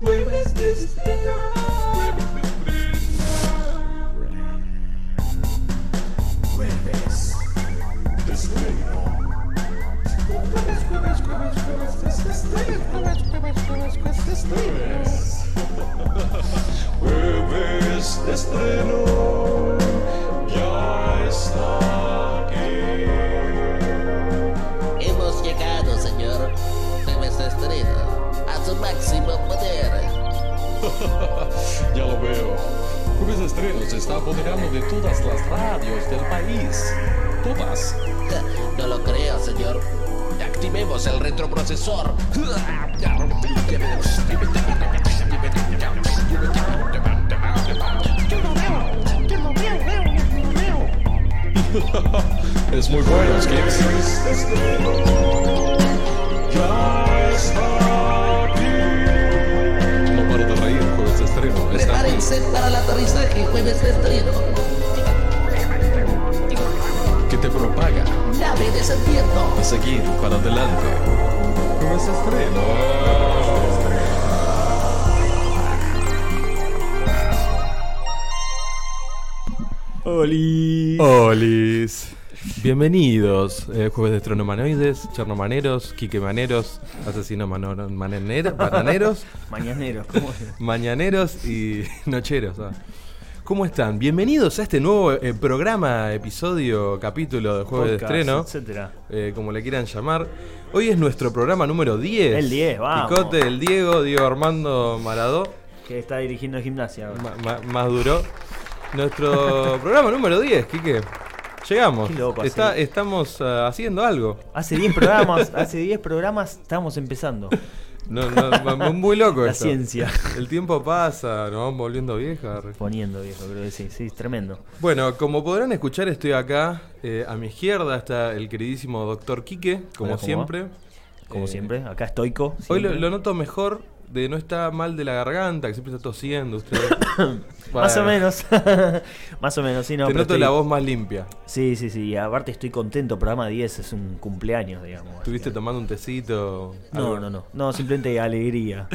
Jueves de estreno. Jueves de estreno. Jueves, jueves, jueves, jueves de estreno. Jueves, jueves, su máximo poder. Ya lo veo. Jueves de estreno se está apoderando de todas las radios del país. Todas. No lo creo, señor. Activemos el retroprocesor. Es muy bueno, Skips. Ya está Prepárense para el aterrizaje, jueves de estreno. que te propaga Nave descendiendo. a seguir para adelante. Jueves de estreno. Oli. Olis. Bienvenidos, eh, jueves de estronomanoides, chernomaneros, quiquemaneros, asesinos mano- manenero- bananeros, Mañanero, ¿cómo es? mañaneros y nocheros. ah. ¿Cómo están? Bienvenidos a este nuevo eh, programa, episodio, capítulo de jueves Podcast, de estreno, etcétera. eh, como le quieran llamar. Hoy es nuestro programa número 10. El 10, vamos. Picote, el Diego, Diego Armando Maradó, Que está dirigiendo gimnasia ahora. ma- ma- más duro. Nuestro programa número 10, Quique. Llegamos. Qué loco, Está- así. estamos ah, haciendo algo. Hace 10 programas, hace 10 programas estamos empezando. No, no, mu- muy loco La esto. ciencia. El tiempo pasa, nos vamos volviendo viejas. Poniendo, viejo, creo que sí, sí, es tremendo. Bueno, como podrán escuchar, estoy acá. eh, a mi izquierda está el queridísimo doctor Quique, como Hola, ¿cómo siempre. Como Eh, siempre, acá estoico. Hoy lo noto mejor, de no está mal de la garganta, que siempre está tosiendo usted. Más o menos. Más o menos, sí, no. Te pero noto estoy- la voz más limpia. Sí, sí, sí. y Aparte estoy contento. Programa 10 es un cumpleaños, digamos. ¿Estuviste tomando un tecito? No, algo? no, no. No, simplemente alegría.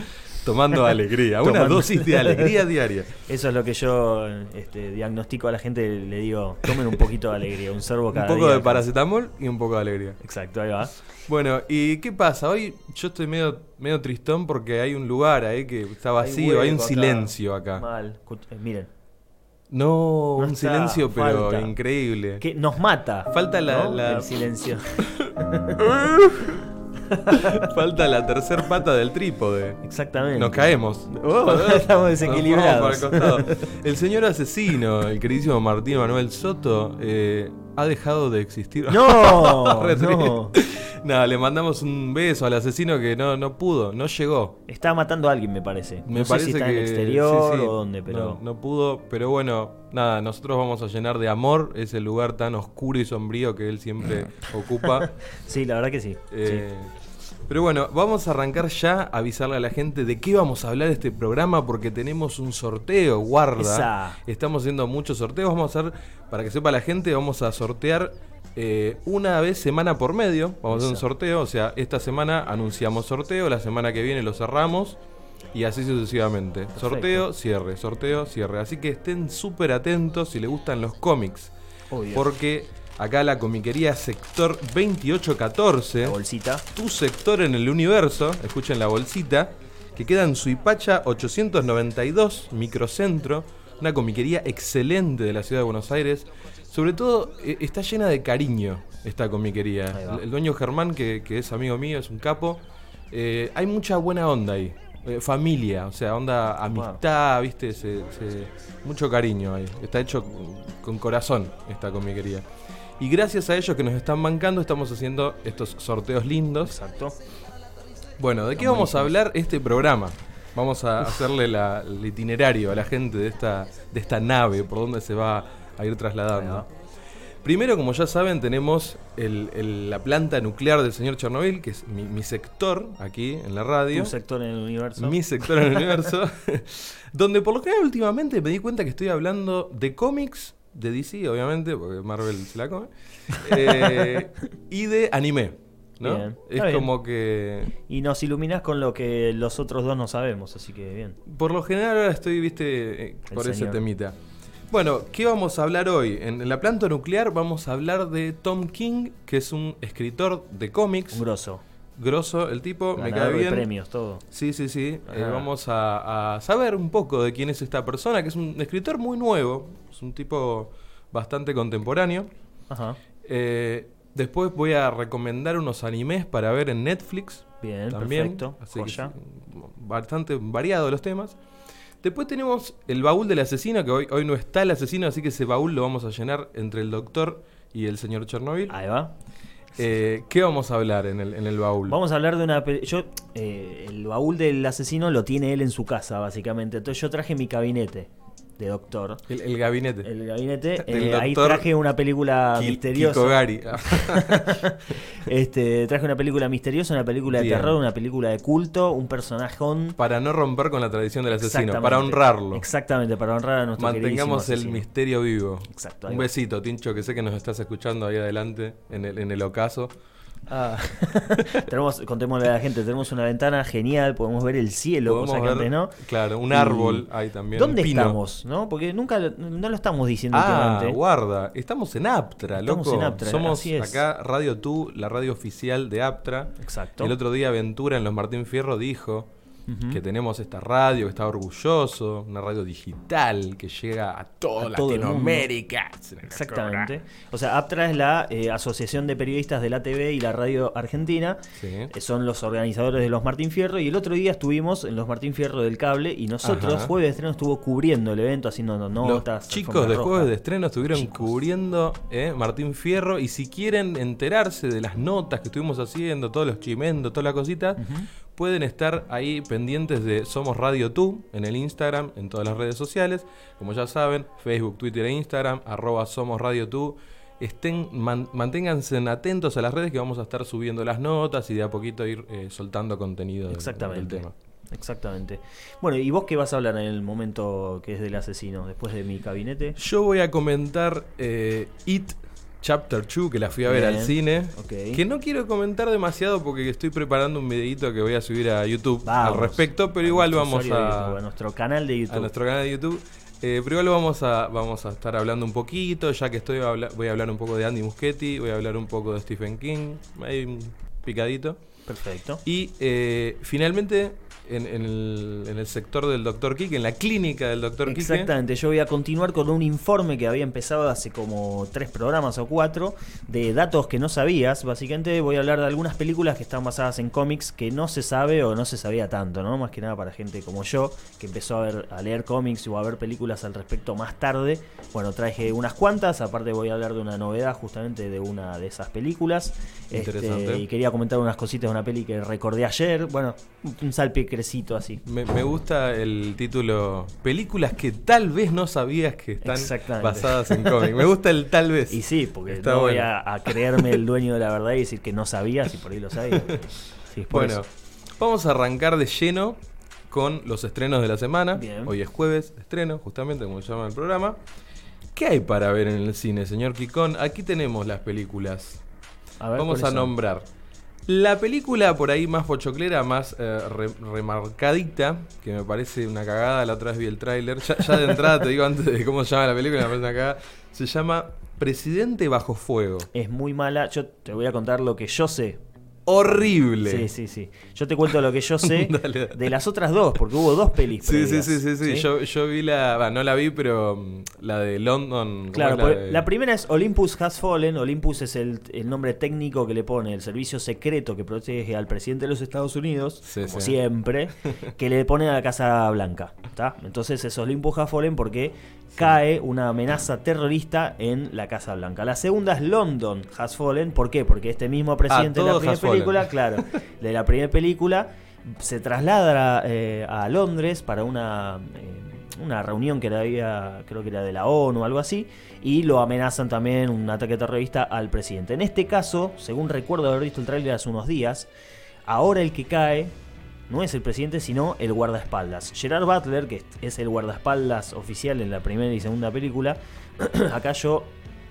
Tomando alegría, una Tomando- dosis de alegría diaria. Eso es lo que yo este, diagnostico a la gente. Le digo, tomen un poquito de alegría, un sorbo Un cada poco día. de paracetamol y un poco de alegría. Exacto, ahí va. Bueno, ¿y qué pasa? Hoy yo estoy medio, medio tristón porque hay un lugar ahí que está vacío, hay, un acá. silencio acá. Mal. Eh, miren, No, No un silencio pero increíble. que nos mata. Falta la- ¿no? la- El silencio. Falta la tercer pata del trípode. Exactamente. Nos caemos. Estamos Nos desequilibrados. para el señor asesino, el queridísimo Martín Manuel Soto, eh, ha dejado de existir. No, no. Nada, le mandamos un beso al asesino que no, no pudo, no llegó. Está matando a alguien, me parece. Me no parece sé si está que en el exterior sí, sí. o dónde, pero. no, no pudo, pero bueno, nada, nosotros vamos a llenar de amor ese lugar tan oscuro y sombrío que él siempre ocupa. Sí, la verdad que sí. Eh, Pero bueno, vamos a arrancar ya a avisarle a la gente de qué vamos a hablar este programa porque tenemos un sorteo, guarda. Esa. Estamos haciendo muchos sorteos, vamos a hacer, para que sepa la gente, vamos a sortear eh, una vez semana por medio. Vamos a hacer un sorteo, o sea, esta semana anunciamos sorteo, la semana que viene lo cerramos. Y así sucesivamente. Sorteo, cierre, sorteo, cierre. Así que estén súper atentos si les gustan los cómics. Obvio. Porque acá la comiquería sector 2814 La bolsita. tu sector en el universo, escuchen la bolsita, que queda en Suipacha 892, microcentro, una comiquería excelente de la ciudad de Buenos Aires. Sobre todo eh, está llena de cariño esta comiquería. El, el dueño Germán, que, que es amigo mío, es un capo. eh, hay mucha buena onda ahí. eh, familia, o sea, onda amistad, viste, Se- se- mucho cariño ahí. Está hecho con- corazón esta comiquería. Y gracias a ellos que nos están bancando, estamos haciendo estos sorteos lindos. Exacto. Bueno, ¿de qué vamos a hablar este programa? Vamos a hacerle la- el itinerario a la gente de esta, de esta nave, por donde se va a ir trasladando. Primero, como ya saben, tenemos el- el- la planta nuclear del señor Chernobyl, que es mi, mi sector aquí en la radio. Un sector en el universo. Mi sector en el universo. donde por lo general últimamente me di cuenta que estoy hablando de cómics, de DC, obviamente, porque Marvel se la come. eh, y de anime. ¿no? Bien, es bien. como que Y nos iluminás con lo que los otros dos no sabemos, así que bien. Por lo general ahora estoy, viste, eh, por ese señor. temita. Bueno, ¿qué vamos a hablar hoy? En, la planta nuclear vamos a hablar de Tom King, que es un escritor de cómics. Un grosso. Grosso, el tipo, me cae de bien. premios, todo. Sí, sí, sí. Eh, vamos a, a saber un poco de quién es esta persona, que es un escritor muy nuevo. Es un tipo bastante contemporáneo. Ajá. Eh, después voy a recomendar unos animes para ver en Netflix. Bien, también. perfecto. Así que bastante variado los temas. Después tenemos el baúl del asesino, que hoy, hoy no está el asesino, así que ese baúl lo vamos a llenar entre el doctor y el señor Chernobyl. Ahí va. Eh, ¿Qué vamos a hablar en el, en el baúl? Vamos a hablar de una. Yo, eh, el baúl del asesino lo tiene él en su casa, básicamente. Entonces yo traje mi gabinete de doctor. El, el gabinete. El gabinete. Eh, ahí traje una película Ki- misteriosa. Este, traje una película misteriosa, una película de Bien. terror, una película de culto, un personajón. para no romper con la tradición del asesino, para honrarlo. Exactamente, para honrar a nuestro Mantengamos el misterio vivo. Exacto, Un besito, Tincho, que sé que nos estás escuchando ahí adelante, en el, en el ocaso. Ah. tenemos, contémosle a la gente, tenemos una ventana genial, podemos ver el cielo, cosa que antes no. claro, un árbol ahí también. ¿Dónde un pino. estamos? ¿No? Porque nunca lo- no lo estamos diciendo Ah, últimamente. guarda, estamos en Aptra, Estamos loco. en Aptra, Somos así es. acá Radio Tú, la radio oficial de Aptra. Exacto. El otro día Ventura en los Martín Fierro dijo Que tenemos esta radio, que está orgulloso, una radio digital que llega a toda A todo. Latinoamérica. Exactamente. O sea, APTRA es la eh, Asociación de Periodistas de la TV y la Radio Argentina. Sí. Eh, son los organizadores de los Martín Fierro. Y el otro día estuvimos en los Martín Fierro del Cable y nosotros, Ajá. jueves de estreno, estuvo cubriendo el evento, haciendo notas. Los chicos de. Jueves de Estreno estuvieron Chicos. cubriendo eh, Martín Fierro y si quieren enterarse de las notas que estuvimos haciendo, todos los chimentos, todas las cositas, pueden estar ahí pendientes de Somos Radio Tú en el Instagram, en todas las redes sociales. Como ya saben, Facebook, Twitter e Instagram, arroba Somos Radio Tú. Estén, man- manténganse atentos a las redes que vamos a estar subiendo las notas y de a poquito ir eh, soltando contenido del- Exactamente. del tema. Exactamente. Bueno, ¿y vos qué vas a hablar en el momento que es del asesino? Después de mi gabinete. Yo voy a comentar eh, It Chapter 2, que la fui a ver Bien, al cine. Que no quiero comentar demasiado porque estoy preparando un videito que voy a subir a YouTube Vamos. al respecto, pero igual vamos YouTube, a, a nuestro canal de YouTube. a nuestro canal de YouTube. Eh, pero igual vamos a, vamos a estar hablando un poquito, ya que estoy, voy a hablar un poco de Andy Muschietti, voy a hablar un poco de Stephen King, ahí un picadito. Perfecto. Y eh, finalmente, en, en el, en el sector del Dr. Kike, en la clínica del Dr. Kike, Exactamente, yo voy a continuar con un informe que había empezado hace como tres programas o cuatro de datos que no sabías. Básicamente voy a hablar de algunas películas que están basadas en cómics que no se sabe o no se sabía tanto, ¿no? Más que nada para gente como yo, que empezó a, ver, a leer cómics o a ver películas al respecto más tarde. Bueno, traje unas cuantas, aparte voy a hablar de una novedad justamente de una de esas películas. Este, Interesante. y quería comentar unas cositas de una peli que recordé ayer. Bueno, un así. Me, me gusta el título Películas que tal vez no sabías que están basadas en cómic. Me gusta el tal vez. Y sí, porque Está no voy a, a creerme el dueño de la verdad y decir que no sabía, si por ahí lo sabía. Sí, es por Bueno, eso. vamos a arrancar de lleno con los estrenos de la semana. Bien. Hoy es jueves estreno, justamente como se llama el programa. ¿Qué hay para ver en el cine, señor Kikón? Aquí tenemos las películas. A ver, Vamos a nombrar. La película por ahí más pochoclera, más eh, re- remarcadita, que me parece una cagada, la otra vez vi el tráiler. Ya, ya de entrada te digo antes de cómo se llama la película, me parece una cagada. Se llama Presidente Bajo Fuego. Es muy mala. Yo te voy a contar lo que yo sé. Horrible. Sí, sí, sí. Yo te cuento lo que yo sé Dale, dale. de las otras dos, porque hubo dos pelis. Sí, sí, sí, sí, sí. Yo, yo vi la. no la vi, pero mm, la de London. ¿cómo Claro, la, de- la primera es Olympus Has Fallen. Olympus es el, el nombre técnico que le pone el servicio secreto que protege al presidente de los Estados Unidos, Sí, como sí. siempre, que le pone a la Casa Blanca. ¿tá? Entonces es Olympus Has Fallen porque cae una amenaza terrorista en la Casa Blanca. La segunda es London Has Fallen. ¿Por qué? Porque este mismo presidente de la primera fallen. película, claro, de la primera película, se traslada eh, a Londres para una, eh, una reunión que había, creo que era de la ONU o algo así, y lo amenazan también un ataque terrorista al presidente. En este caso, según recuerdo haber visto el tráiler hace unos días, ahora el que cae no es el presidente, sino el guardaespaldas. Gerard Butler, que es el guardaespaldas oficial en la primera y segunda película, acá yo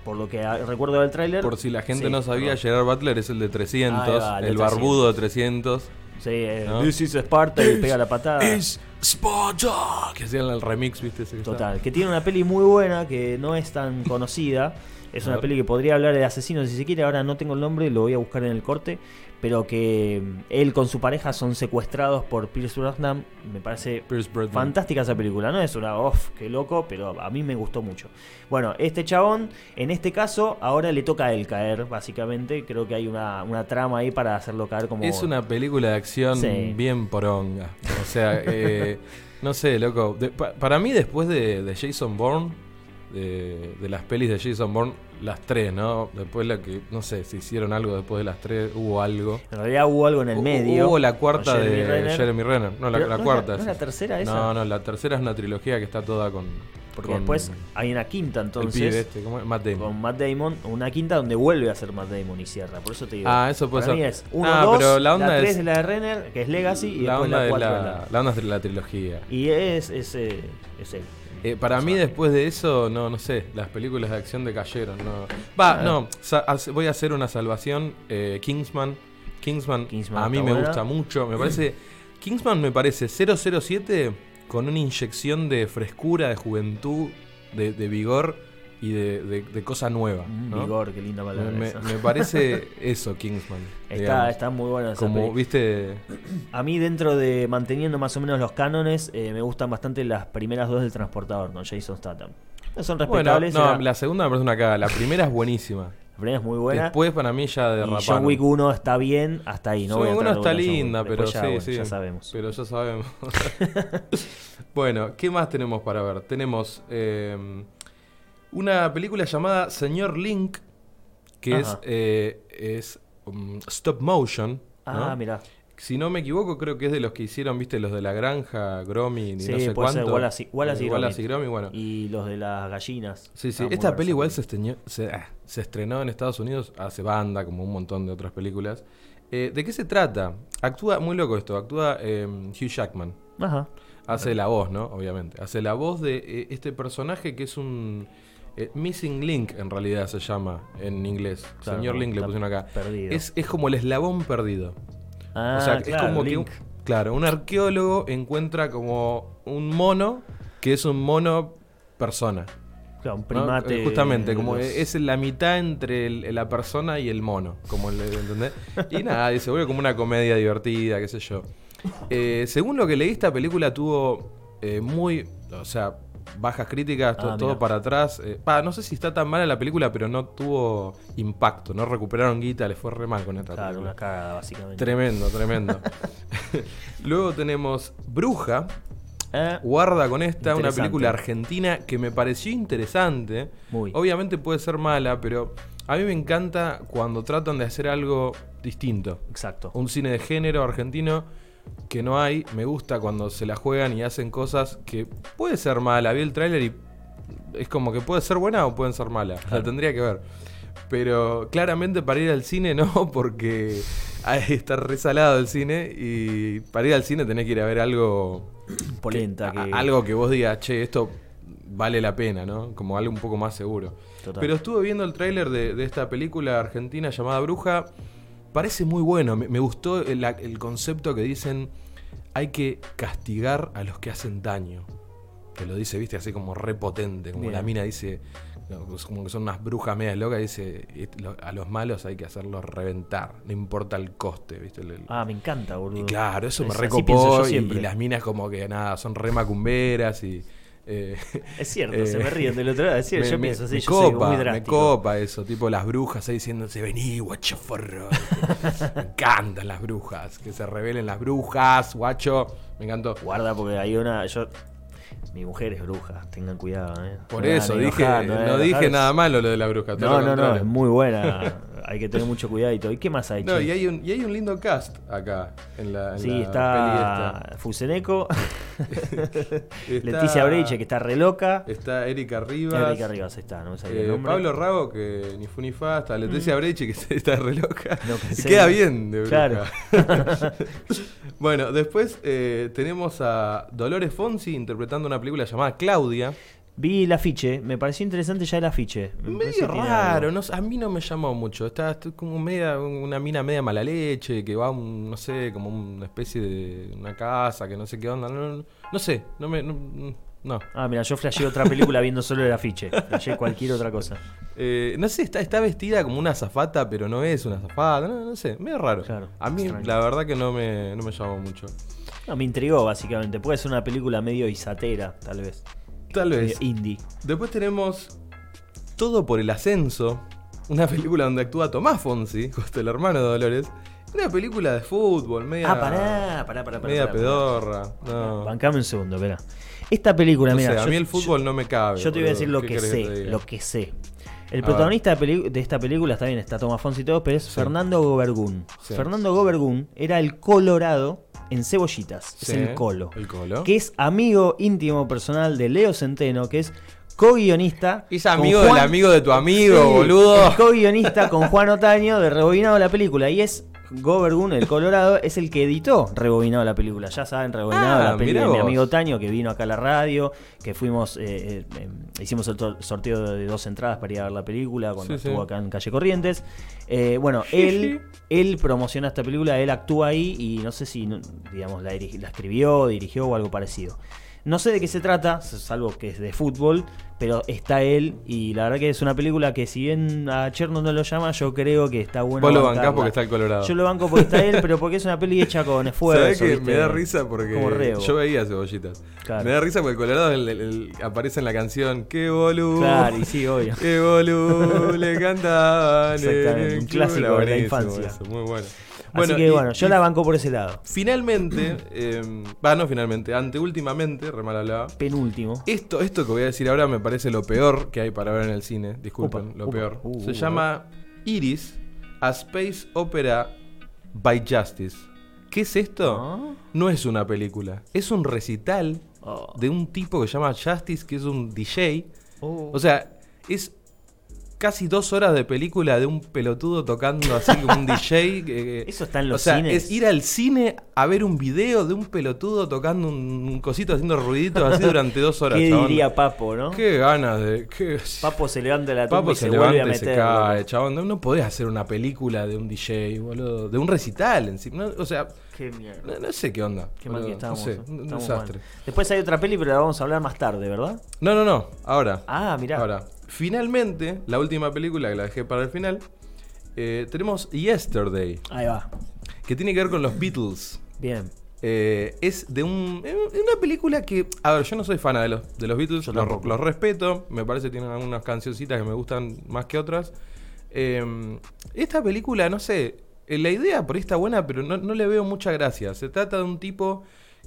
por lo que recuerdo del tráiler. Por si la gente sí, no sabía, perdón. Gerard Butler es el de 300, Ahí va, el de el barbudo de 300. Sí, eh, ¿no? This is Sparta y pega la patada. Es Sparta. Que hacían el remix, ¿viste? Ese que Total, que tiene una peli muy buena que no es tan conocida. Es una peli que podría hablar de asesinos si se quiere. Ahora no tengo el nombre, lo voy a buscar en el corte. Pero que mm, él con su pareja son secuestrados por Pierce Brosnan. Me parece fantástica esa película. No es una off, qué loco, pero a mí me gustó mucho. Bueno, este chabón, en este caso, ahora le toca a él caer, básicamente. Creo que hay una, una trama ahí para hacerlo caer como. Es una película de acción Sí. bien poronga. O sea, eh, no sé, loco. De- pa- para mí, después de, de Jason Bourne, de, de las pelis de Jason Bourne, las tres, ¿no? Después la que, no sé, si hicieron algo después de las tres, hubo algo. En realidad hubo algo en el medio. Hubo la cuarta de Jeremy Renner. Jeremy Renner. No, la, Pero la ¿no es cuarta. ¿No es la tercera esa? No, no, la tercera es una trilogía que está toda con. Porque con después hay una quinta el entonces. pibe este, ¿cómo es? Matt Damon. con Matt Damon, una quinta donde vuelve a ser Matt Damon y cierra. Por eso te digo. Ah, eso puede para ser. mí es 1, Ah, 2, pero la la onda 3 es- de la de Renner, que es Legacy, y la después onda la de 4 la, la... la onda es de la trilogía. Y es, es, eh, es él. Eh, para mí después de eso, no, no sé, las películas de acción decayeron. No. Va, no, voy a hacer una salvación. eh, Kingsman. Kingsman, Kingsman a mí me buena. gusta mucho. Me parece. Kingsman me parece 007 con una inyección de frescura, de juventud, de, de vigor y de, de- de cosa nueva. Mm, ¿no? Vigor, qué linda Me, palabra me- esa. me parece eso, Kingsman. Está, digamos. está muy buena esa Como, viste. A mí dentro de manteniendo más o menos los cánones, eh, me gustan bastante las primeras dos del transportador con Jason Statham. No son Bueno, respetables. no, era- la segunda me parece una caga. La primera es buenísima. la primera es muy buena. Después para mí ya y derraparon. John Wick 1 está bien hasta ahí. No John voy a Wick entrar uno está linda, pero sí, bueno, sí. ya sabemos. Pero ya sabemos. bueno, ¿qué más tenemos para ver? Tenemos eh, una película llamada Señor Link, que es, eh, es um, stop motion. ¿no? Ah, mira. Si no me equivoco, creo que es de los que hicieron, viste, los de la granja, Gromi, y Sí, no sé puede ser cuánto. Wallace y- Wallace y Eh, Gromit. y Gromi, bueno. Y los de las gallinas. Sí, sí. Muy Esta peli igual se, esteñó- se, ah, se estrenó en Estados Unidos hace banda, como un montón de otras películas. Eh, ¿De qué se trata? Actúa, muy loco esto, actúa eh, Hugh Jackman. Ajá. Hace la voz, ¿no? Obviamente. Hace la voz de eh, este personaje que es un... eh, Missing Link en realidad se llama en inglés. Claro, Señor Link le pusieron acá. Es, es como el eslabón perdido. Ah, o sea, claro, es como que... un- claro, un arqueólogo encuentra como un mono que es un mono persona. Claro, un primate. Eh, Justamente, como los- es la mitad entre el- la persona y el mono, como le, ¿entendés? Y nada, y se vuelve como una comedia divertida, qué sé yo. Eh, según lo que leí, esta película tuvo eh, muy, o sea, bajas críticas, to- Ah, todo para atrás. Eh, pa, no sé si está tan mala la película, pero no tuvo impacto, no recuperaron guita, les fue re mal con esta Claro, película. una cagada, básicamente. Tremendo, tremendo. Luego tenemos Bruja, Eh, Guarda con esta, una película argentina que me pareció interesante. Muy. Obviamente puede ser mala, pero a mí me encanta cuando tratan de hacer algo distinto. Exacto. Un cine de género argentino que no hay. Me gusta cuando se la juegan y hacen cosas que puede ser mala. Vi el tráiler y es como que puede ser buena o pueden ser mala. La tendría que ver. Pero claramente para ir al cine no, porque ahí está resalado el cine y para ir al cine tenés que ir a ver algo Polenta. que- a- que- algo que vos digas, che, esto vale la pena, ¿no? Como algo un poco más seguro. Total. Pero estuve viendo el tráiler de, de esta película argentina llamada Bruja. Parece muy bueno. Me, me gustó el, concepto que dicen hay que castigar a los que hacen daño. Que lo dice, viste, así como repotente. Como Bien. la mina dice, pues como que son unas brujas medias locas. Dice, "Et- lo- a los malos hay que hacerlos reventar. No importa el coste, viste. El- el- Ah, me encanta, boludo. y claro, eso me Es- recopó y, y las minas como que nada, son re macumberas y... eh, Es cierto, eh, se me ríen del otro lado. Es cierto, me- yo me- pienso así, me yo soy copa, muy me copa eso, tipo las brujas ahí diciéndose, vení, guacho forro. me encantan las brujas, que se revelen las brujas, guacho, me encantó. Guarda, porque hay una. Yo, mi mujer es bruja, tengan cuidado, eh. Por No eso, dije, enojar, no, dije nada malo lo de la bruja, todo No, no, no, es muy buena. hay que tener mucho cuidado y todo. ¿Y qué más hay? No, che? y hay, un, y hay un lindo cast acá en la, en Sí, la está Fuseneco, Está- Leticia Breiche, que está re loca. Está Erika Rivas. Erika Rivas está, no me sabía el Eh, nombre. Pablo Rago, que ni fu ni fa, hasta Leticia Breche, que está re loca. No, Queda bien de. Claro. bueno, después eh, tenemos a Dolores Fonsi interpretando una película llamada Claudia. Vi el afiche, me pareció interesante ya el afiche. Me Medio raro, no sé, a mí no me llamó mucho. Está, está como media, una mina media mala leche, que va un, no sé, como una especie de una casa, que no sé qué onda. No, no, no sé, no me. No. no. Ah, mira, yo flasheé otra película viendo solo el afiche. Flasheé cualquier otra cosa. Eh, no sé, está, está vestida como una azafata, pero no es una azafata. No, no sé, medio raro. Claro, a mí, extraño. la verdad que no me, no me llamó mucho. No, me intrigó básicamente. Puede ser una película medio isatera, tal vez. Tal vez. indie. Después tenemos Todo por el Ascenso, una película donde actúa Tomás Fonsi, justo el hermano de Dolores. Una película de fútbol, media, Ah, pará, pará, pará. pará, media pará, pedorra. pará. No. Bancame un segundo, espera. Esta película, mira. sé, a mí el yo- fútbol no me cabe. Yo te voy a decir lo ¿Qué que sé, lo que sé. El A protagonista de, esta película, está bien, está Tomás Fonsi y todo, pero es Sí. Fernando Gobergún. Sí. Fernando Gobergún era el Colorado en Cebollitas. Sí, es el Colo. el Colo. Que es amigo íntimo personal de Leo Centeno, que es co-guionista. Es amigo del amigo de tu amigo, Sí, boludo. co-guionista con Juan Otaño de Rebobinado la película. Y es Gobergun, el Colorado, es el que editó Rebobinado la película. Ya saben, Rebobinado Ah, la película de mi amigo Otaño, que vino acá a la radio, que fuimos, eh, eh, eh, hicimos el sorteo de dos entradas para ir a ver la película cuando Sí, sí. estuvo acá en Calle Corrientes. Eh, bueno, él, él promociona esta película, él actúa ahí y no sé si, digamos, la escribió, dirigió o algo parecido. No sé de qué se trata, salvo que es de fútbol, pero está él y la verdad que es una película que si bien a Cherno no lo llama, yo creo que está bueno. Vos lo bancás porque está el Colorado. Yo lo banco porque está él, pero porque es una peli hecha con esfuerzo. ¿Sabés que ¿viste? me da risa porque Como reo. yo veía cebollitas? Claro. Me da risa porque el Colorado el- el- el- aparece en la canción ¡Qué boludo! Claro, y sí, obvio. ¡Qué boludo! le cantaban. Exactamente, eh, un qué clásico de la infancia. eso, muy bueno. Así que y- bueno, yo la banco por ese lado. Finalmente, eh, no finalmente, anteúltimamente, re mal hablaba. Penúltimo. Esto, esto que voy a decir ahora me parece lo peor que hay para ver en el cine. Disculpen, Upa, lo upa. peor. Uh, Se uh, llama Iris, a Space Opera by Justice. ¿Qué es esto? Ah. No es una película, es un recital Oh. de un tipo que se llama Justice, que es un DJ. Oh. O sea, es casi dos horas de película de un pelotudo tocando así como un DJ. que- Eso está en los o sea, cines. es ir al cine a ver un video de un pelotudo tocando un, un cosito haciendo ruiditos así durante dos horas. ¿Qué chabón. diría Papo, no? Qué ganas de. Qué... Papo se levanta de la tumba Papo y se, vuelve a meter. se cae, chabón. No, no podés hacer una película de un DJ, boludo. De un recital encima. no, o sea, Qué mierda. no, no sé qué onda. Qué mal que estamos. No sé, ¿eh? un desastre. mal. Después hay otra peli, pero la vamos a hablar más tarde, ¿verdad? No, no, no. Ahora. Ah, mirá. Ahora, finalmente, la última película que la dejé para el final, eh, tenemos Yesterday, Ahí va. que tiene que ver con los Beatles. Bien. Eh, es de un, eh, una película que, a ver, yo no soy fan de los, de los Beatles, los, los respeto, me parece que tienen algunas cancioncitas que me gustan más que otras. Eh, esta película, no sé, eh, la idea por ahí está buena, pero no, no le veo mucha gracia. Se trata de un tipo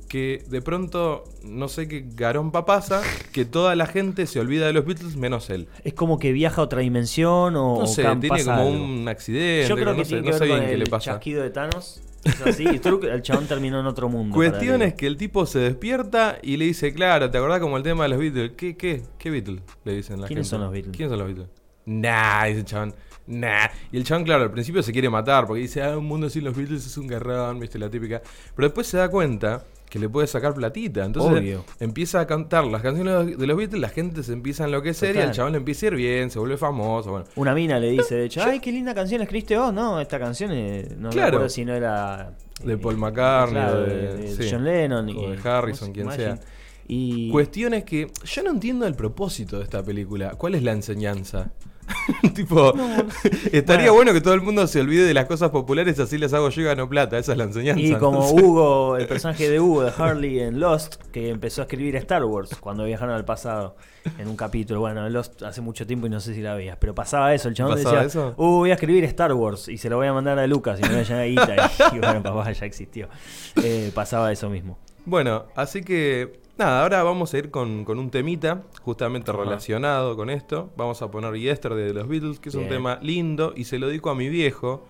que de pronto, no sé qué garón pasa, que toda la gente se olvida de los Beatles menos él. Es como que viaja a otra dimensión o No sé, tiene pasa como algo. un accidente, Yo creo no que sé, tiene no que sé ver con bien qué el le pasa. chasquido de Thanos. Es así. y creo que el chabón terminó en otro mundo. Cuestión es que el tipo se despierta y le dice, claro, ¿te acordás como el tema de los Beatles? ¿Qué, qué, qué Beatles? Le dicen la ¿Quiénes gente. son los Beatles? ¿Quiénes son los Beatles? Nah, dice el chabón. Nah. Y el chabón, claro, al principio se quiere matar porque dice, ah, un mundo sin los Beatles es un garrón, viste, la típica. Pero después se da cuenta que le puede sacar platita. Entonces Obvio. empieza a cantar las canciones de los Beatles, la gente se empieza a enloquecer y Total. el chabón le empieza a ir bien, se vuelve famoso. Bueno, Una mina le dice, de hecho, ay, qué linda canción escribiste vos. No, esta canción eh, no me Claro. acuerdo si no era... De eh, Paul McCartney, claro, de, de- de sí. John Lennon. O y, de Harrison, quien Imagine. sea. Y... Cuestión es que yo no entiendo el propósito de esta película. ¿Cuál es la enseñanza? tipo, estaría bueno. que todo el mundo se olvide de las cosas populares, así les hago yo y gano plata. Esa es la enseñanza. Y como Entonces- Hugo, el personaje de Hugo de Harley en Lost, que empezó a escribir Star Wars cuando viajaron al pasado en un capítulo. Bueno, en Lost hace mucho tiempo y no sé si la veías, pero pasaba eso. El chabón ¿Pasaba decía, eso? Uh, voy a escribir Star Wars y se lo voy a mandar a Lucas y me voy a llenar guita. Y, y bueno, papá, ya existió. Eh, pasaba eso mismo. Bueno, así que nada, ahora vamos a ir con, con un temita justamente Ajá. relacionado con esto. Vamos a poner Yesterday de los Beatles, que es un tema lindo y se lo dedico a mi viejo,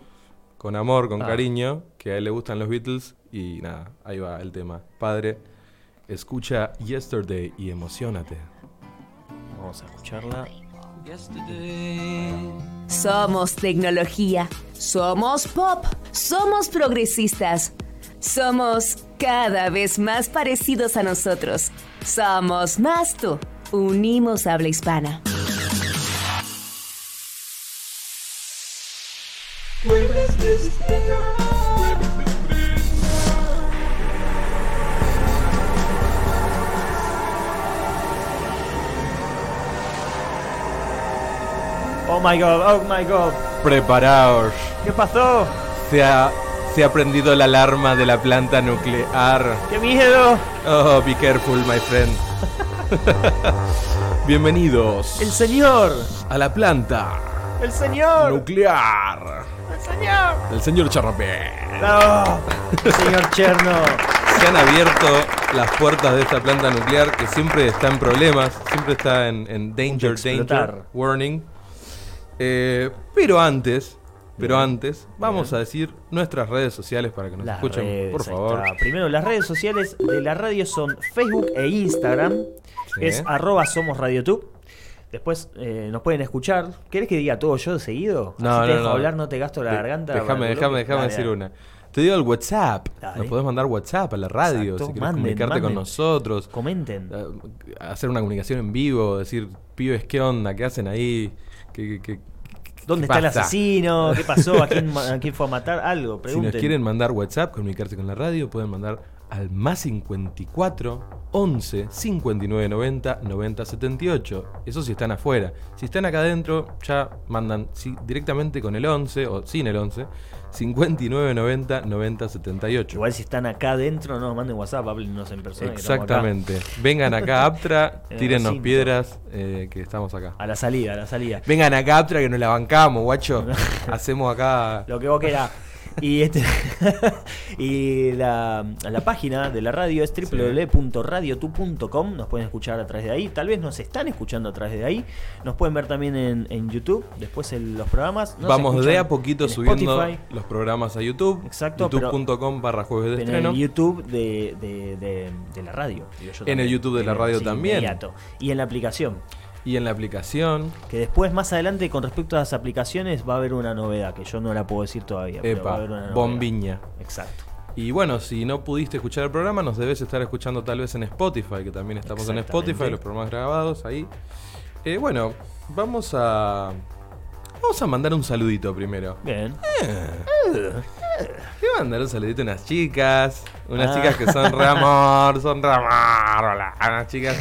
con amor, con Ah. cariño, que a él le gustan los Beatles y nada, ahí va el tema. Padre, escucha Yesterday y emocionate. Vamos a escucharla. Somos tecnología, somos pop, somos progresistas, somos cada vez más parecidos a nosotros, somos más tú, Unimos habla hispana. Oh my god, oh my god. Preparaos. ¿Qué pasó? Se ha, se ha prendido la alarma de la planta nuclear. ¡Qué miedo! Oh, be careful, my friend. Bienvenidos ¡El señor! a la planta ¡El señor! nuclear ¡El señor! del señor Chernobyl. ¡No! ¡El señor Cherno! Se han abierto las puertas de esta planta nuclear que siempre está en problemas, siempre está en, en danger, danger, warning. Eh, pero antes, pero antes, vamos a decir nuestras redes sociales para que nos Las escuchen, redes, por favor. Primero, las redes sociales de la radio son Facebook e Instagram. Sí. Es arroba somos radiotube. Después eh, nos pueden escuchar. ¿Querés que diga todo yo de seguido? No, Así te no, dejo no. hablar, no te gasto la De- garganta. Déjame, déjame, déjame decir una. Te digo el WhatsApp. Dale. Nos podés mandar WhatsApp a la radio Exacto, si querés manden, comunicarte con nosotros. Comenten. eh, hacer una comunicación en vivo, decir, pibes, ¿qué onda? ¿Qué hacen ahí? ¿Qué, qué- qué- ¿Dónde está el pasa? asesino? ¿Qué pasó? ¿A quién, ma- a quién fue a matar? Algo, Si pregunten. nos quieren mandar WhatsApp, comunicarse con la radio, pueden mandar al más 54 11 59 90 90 78. Eso si están afuera. Si están acá adentro, ya mandan directamente con el 11 o sin el 11 59 90 90 78. Igual si están acá adentro, no nos manden WhatsApp, háblenos en persona. acá. Exactamente. Vengan acá a Aptra, tírennos piedras, eh, que estamos acá. A la salida, a la salida. Vengan acá a Aptra que nos la bancamos, guacho. Hacemos acá. Lo que vos querás. Y, este, y la, la página de la radio es www.radiotu.com. Nos pueden escuchar a través de ahí. Tal vez nos están escuchando a través de ahí. Nos pueden ver también en, en YouTube. Después en los programas. Nos Vamos de a poquito en subiendo Spotify, los programas a YouTube. Exacto, YouTube.com barra jueves de en estreno. el YouTube de, de- de- de la radio. digo yo En el YouTube de la radio también. Y en la aplicación. Y en la aplicación. Que después, más adelante, con respecto a las aplicaciones, va a haber una novedad que yo no la puedo decir todavía. pero va a Epa, haber una novedad. bombiña. Exacto. Y bueno, si no pudiste escuchar el programa, nos debes estar escuchando tal vez en Spotify, que también estamos en. Spotify, los programas grabados ahí. Eh, bueno, vamos a. Vamos a mandar un saludito primero. Bien. Voy a mandar un saludito a unas chicas. Unas Ah. chicas que son re amor, son re amor. hola, Unas chicas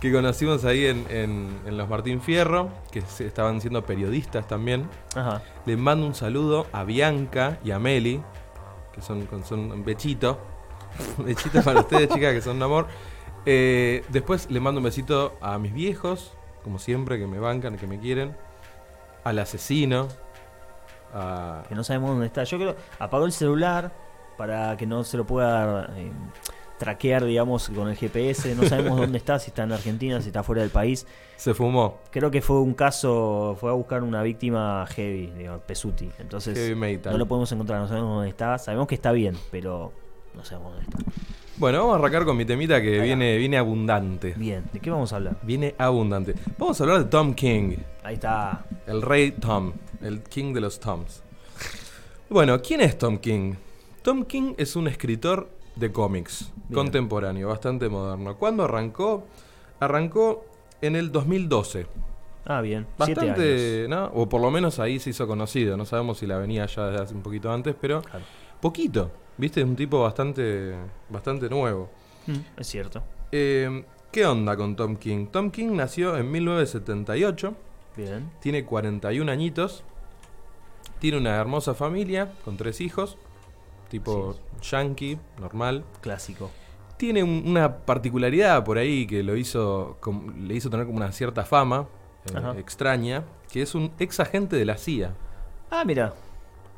que conocimos ahí en, en- en los Martín Fierro, que se- estaban siendo periodistas también. Ajá. Les mando un saludo a Bianca y a Meli, que son, son bechito. Bechito para ustedes, chicas, que son un amor. Eh, después le mando un besito a mis viejos, como siempre, que me bancan, que me quieren. Al asesino. A, que no sabemos dónde está. Yo creo apagó el celular para que no se lo pueda eh, traquear, digamos, con el GPS. No sabemos dónde está, si está en Argentina, si está fuera del país. se fumó. Creo que fue un caso, fue a buscar una víctima heavy, digamos, Pesuti. Entonces Heavy no lo podemos encontrar, no sabemos dónde está. Sabemos que está bien, pero no sabemos dónde está. Bueno, vamos a arrancar con mi temita que viene, viene abundante. Bien, ¿de qué vamos a hablar? Viene abundante. Vamos a hablar de Tom King. Ahí está. El rey Tom, el king de los Toms. Bueno, ¿quién es Tom King? Tom King es un escritor de cómics contemporáneo, bastante moderno. ¿Cuándo arrancó? Arrancó en el 2012. Ah, bien. Siete años. Bastante, ¿no? O por lo menos ahí se hizo conocido. No sabemos si la venía ya desde hace un poquito antes, pero Claro. poquito. ¿Viste? Es un tipo bastante, bastante nuevo. Mm, es cierto. Eh, ¿Qué onda con Tom King? Tom King nació en 1978. Bien. Tiene 41 añitos. Tiene una hermosa familia con tres hijos. Tipo yankee, normal. Clásico. Tiene un- una particularidad por ahí que lo hizo com- le hizo tener como una cierta fama eh, Ajá. extraña, que es un ex agente de la CIA. Ah, mira.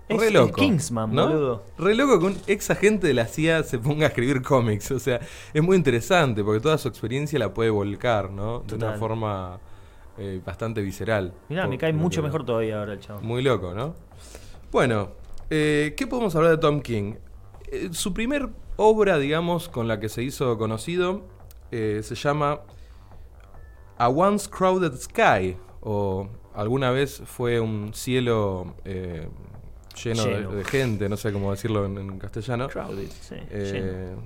Es Re el loco. Kingsman, ¿no? boludo. Re loco que un ex agente de la CIA se ponga a escribir cómics. O sea, es muy interesante porque toda su experiencia la puede volcar, ¿no? De una Total. forma eh, bastante visceral. Mirá, Por- me cae por lo mucho que- mejor todavía ahora el chavo. Muy loco, ¿no? Bueno, eh, ¿qué podemos hablar de Tom King? Eh, su primer obra, digamos, con la que se hizo conocido, eh, se llama A Once Crowded Sky, o alguna vez fue un cielo lleno, de- gente, no sé cómo decirlo en, en castellano. Crowded, sí. lleno.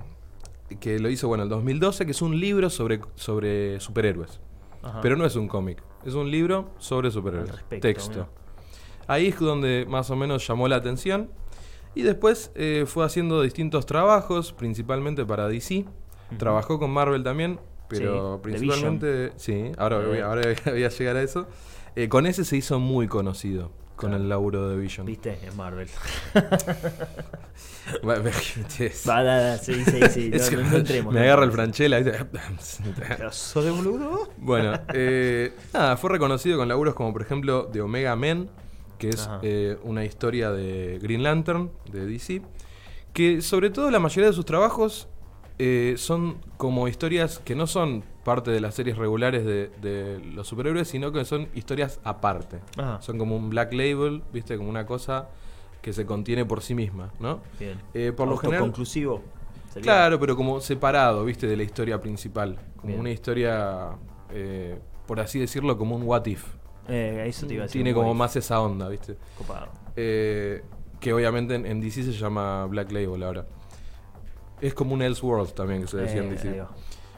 Que lo hizo, bueno, el 2012, que es un libro sobre, sobre superhéroes. Ajá. Pero no es un cómic, es un libro sobre superhéroes. Respecto, texto. mira. Ahí es donde más o menos llamó la atención. Y después eh, fue haciendo distintos trabajos, principalmente para DC. Trabajó con Marvel también, pero Sí, principalmente. Sí, ahora, voy, ahora voy a llegar a eso. Eh, con ese se hizo muy conocido, con Claro. el laburo de Vision. ¿Viste? Es Marvel. Bueno, yes. Va, da, da, sí, sí, sí. Es No, que no- no entremos. me agarra el. ¿viste? ¿Pedazo de boludo? Bueno, eh, nada, fue reconocido con laburos como por ejemplo de Omega Men, que es eh, una historia de Green Lantern, de DC, que sobre todo la mayoría de sus trabajos eh, son como historias que no son parte de las series regulares de, de los superhéroes, sino que son historias aparte. Ajá. Son como un black label, viste, como una cosa que se contiene por sí misma, ¿no? Bien. Eh, por lo general... Autoconclusivo. sería. Claro, pero como separado, viste, de la historia principal. Como Bien. una historia, eh, por así decirlo, como un what if. Eh, eso te iba a decir. Tiene como más esa onda, viste. Copado. Eh, que obviamente en, en DC se llama Black Label ahora. Es como un Elseworld también que se decía en Eh, DC. ahí va.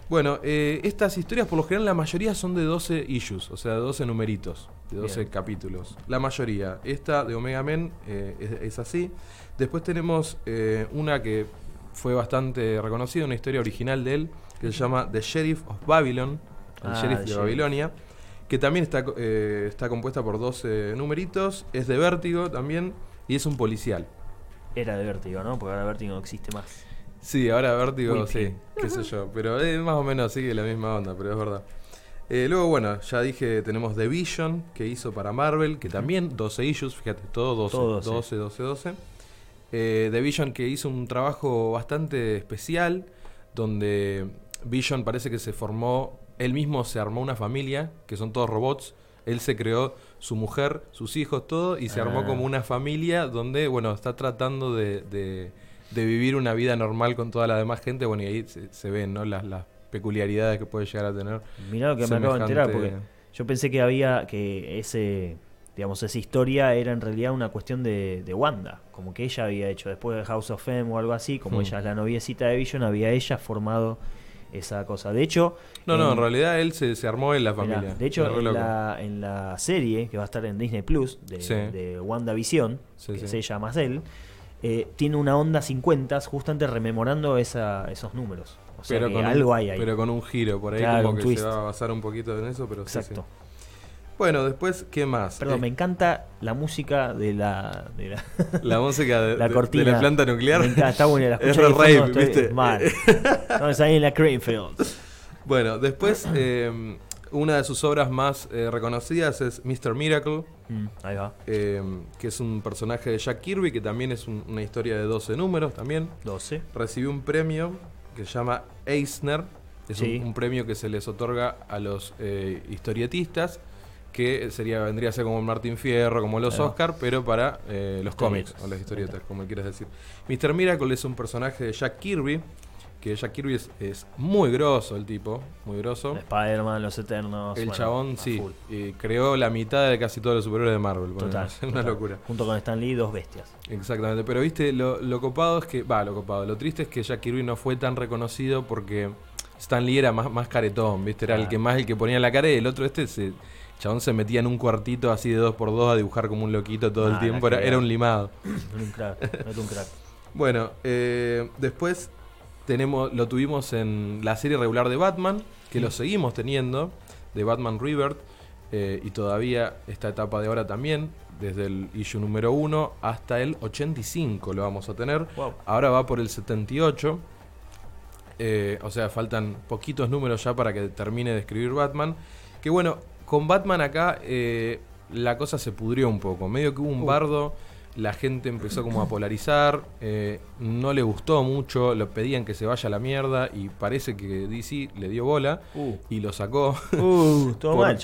Bueno, eh, estas historias por lo general la mayoría son de 12 issues, o sea, de 12 numeritos, de 12 Bien. capítulos. La mayoría. Esta de Omega Men eh, es, es así. Después tenemos eh, una que fue bastante reconocida, una historia original de él, que se llama The Sheriff of Babylon, el Ah, sheriff de Sheriff. Babilonia, que también está, eh, está compuesta por 12 numeritos, es de vértigo también, y es un policial. Era de Vértigo, ¿no? Porque ahora Vértigo no existe más. Sí, ahora Vértigo, sí, qué sé yo, pero más o menos sigue la misma onda, pero es verdad. Eh, luego, bueno, ya dije, tenemos The Vision, que hizo para Marvel, que también 12 issues, fíjate, todo 12, Todo 12, 12. 12, 12. Eh, The Vision que hizo un trabajo bastante especial, donde Vision parece que se formó, él mismo se armó una familia, que son todos robots, él se creó su mujer, sus hijos, todo, y se armó Ah. como una familia donde, bueno, está tratando de, de- de vivir una vida normal con toda la demás gente, bueno, y ahí se, se ven, ¿no? Las, las peculiaridades que puede llegar a tener. Mirá lo que me acabo de enterar, porque yo pensé que había, que ese, digamos, esa historia era en realidad una cuestión de, de Wanda, como que ella había hecho después de House of M o algo así, como Hmm. ella es la noviecita de Vision, había ella formado esa cosa. De hecho, No, no, en realidad él se, se armó en la mirá, familia. de hecho en la, en la serie que va a estar en Disney Plus de, Sí. de WandaVision, Sí, que sí. ella más él, eh, tiene una onda 50 justamente rememorando esa, esos números. O sea que con un- algo hay ahí. Pero con un giro por ahí, Claro, como que twist. se va a basar un poquito en eso, pero sí, Exacto. Bueno, después, ¿qué más? Perdón, Eh, me encanta la música de la. De la, La música de, la cortina. de la planta nuclear. Me encanta, está buena. La Es re rave, estoy ¿viste? Mal. Estamos ahí en la Creamfield. Bueno, después, eh, una de sus obras más eh, reconocidas es Mr. Miracle, Mm, ahí va. eh, que es un personaje de Jack Kirby, que también es un- una historia de 12 números también. 12. Recibió un premio que se llama Eisner. Es un- Sí. un, premio que se les otorga a los eh, historietistas, que sería vendría a ser como Martín Fierro, como los va. Oscar, pero para eh, los cómics, o las historietas, como quieras decir. Mr. Miracle es un personaje de Jack Kirby, que Jack Kirby es, es muy grosso el tipo, muy grosso. Spider-Man, Los Eternos. El bueno, chabón, sí, y creó la mitad de casi todos los superhéroes de Marvel. Total. Es una total. locura. Junto con Stan Lee, dos bestias. Exactamente, pero viste, lo, lo copado es que, va, lo copado, lo triste es que Jack Kirby no fue tan reconocido porque Stan Lee era más, más caretón, viste, era el Claro. que más el que ponía la cara y el otro este se, chabón se metía en un cuartito así de dos por dos a dibujar como un loquito todo Ah, el tiempo, la era, era un limado. Era un crack. era un crack. Bueno, eh, después tenemos, lo tuvimos en la serie regular de Batman, que lo seguimos teniendo, de Batman Rebirth, eh, y todavía esta etapa de ahora también, desde el issue número 1 hasta el 85 lo vamos a tener. Wow. Ahora va por el 78. eh, o sea, faltan poquitos números ya para que termine de escribir Batman. Que bueno, con Batman acá eh, la cosa se pudrió un poco. Medio que hubo un bardo, la gente empezó como a polarizar, eh, no le gustó mucho, lo pedían que se vaya a la mierda y parece que DC le dio bola Uh. y lo sacó. Uh, todo mal,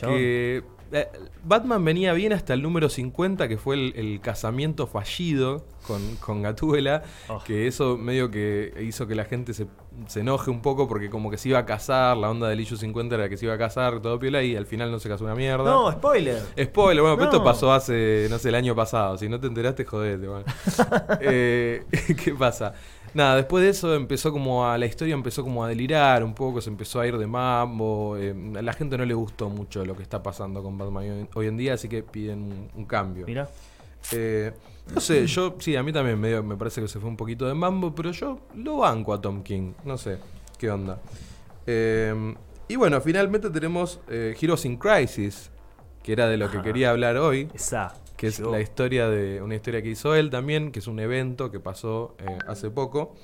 Batman venía bien hasta el número 50, que fue el, el casamiento fallido con, con Gatúbela, Oh. que eso medio que hizo que la gente se, se enoje un poco porque como que se iba a casar, la onda del issue 50 era que se iba a casar, todo piola, y al final no se casó una mierda. No, spoiler. Spoiler, bueno, pero esto pasó hace, no sé, el año pasado. Si no te enteraste, jodete. bueno. Eh, ¿Qué pasa? Nada, después de eso empezó como a. La historia empezó como a delirar un poco, se empezó a ir de mambo. eh, a la gente no le gustó mucho lo que está pasando con Batman hoy, en día, así que piden un, un cambio. Mira. Eh, no sé, yo, sí, a mí también me, dio- me parece que se fue un poquito de mambo, pero yo lo banco a Tom King. No sé, qué onda. Eh, y bueno, finalmente tenemos Heroes in Crisis, que era de lo que quería hablar hoy, Esa. Que es la historia de una historia que hizo él también, que es un evento que pasó eh, hace poco.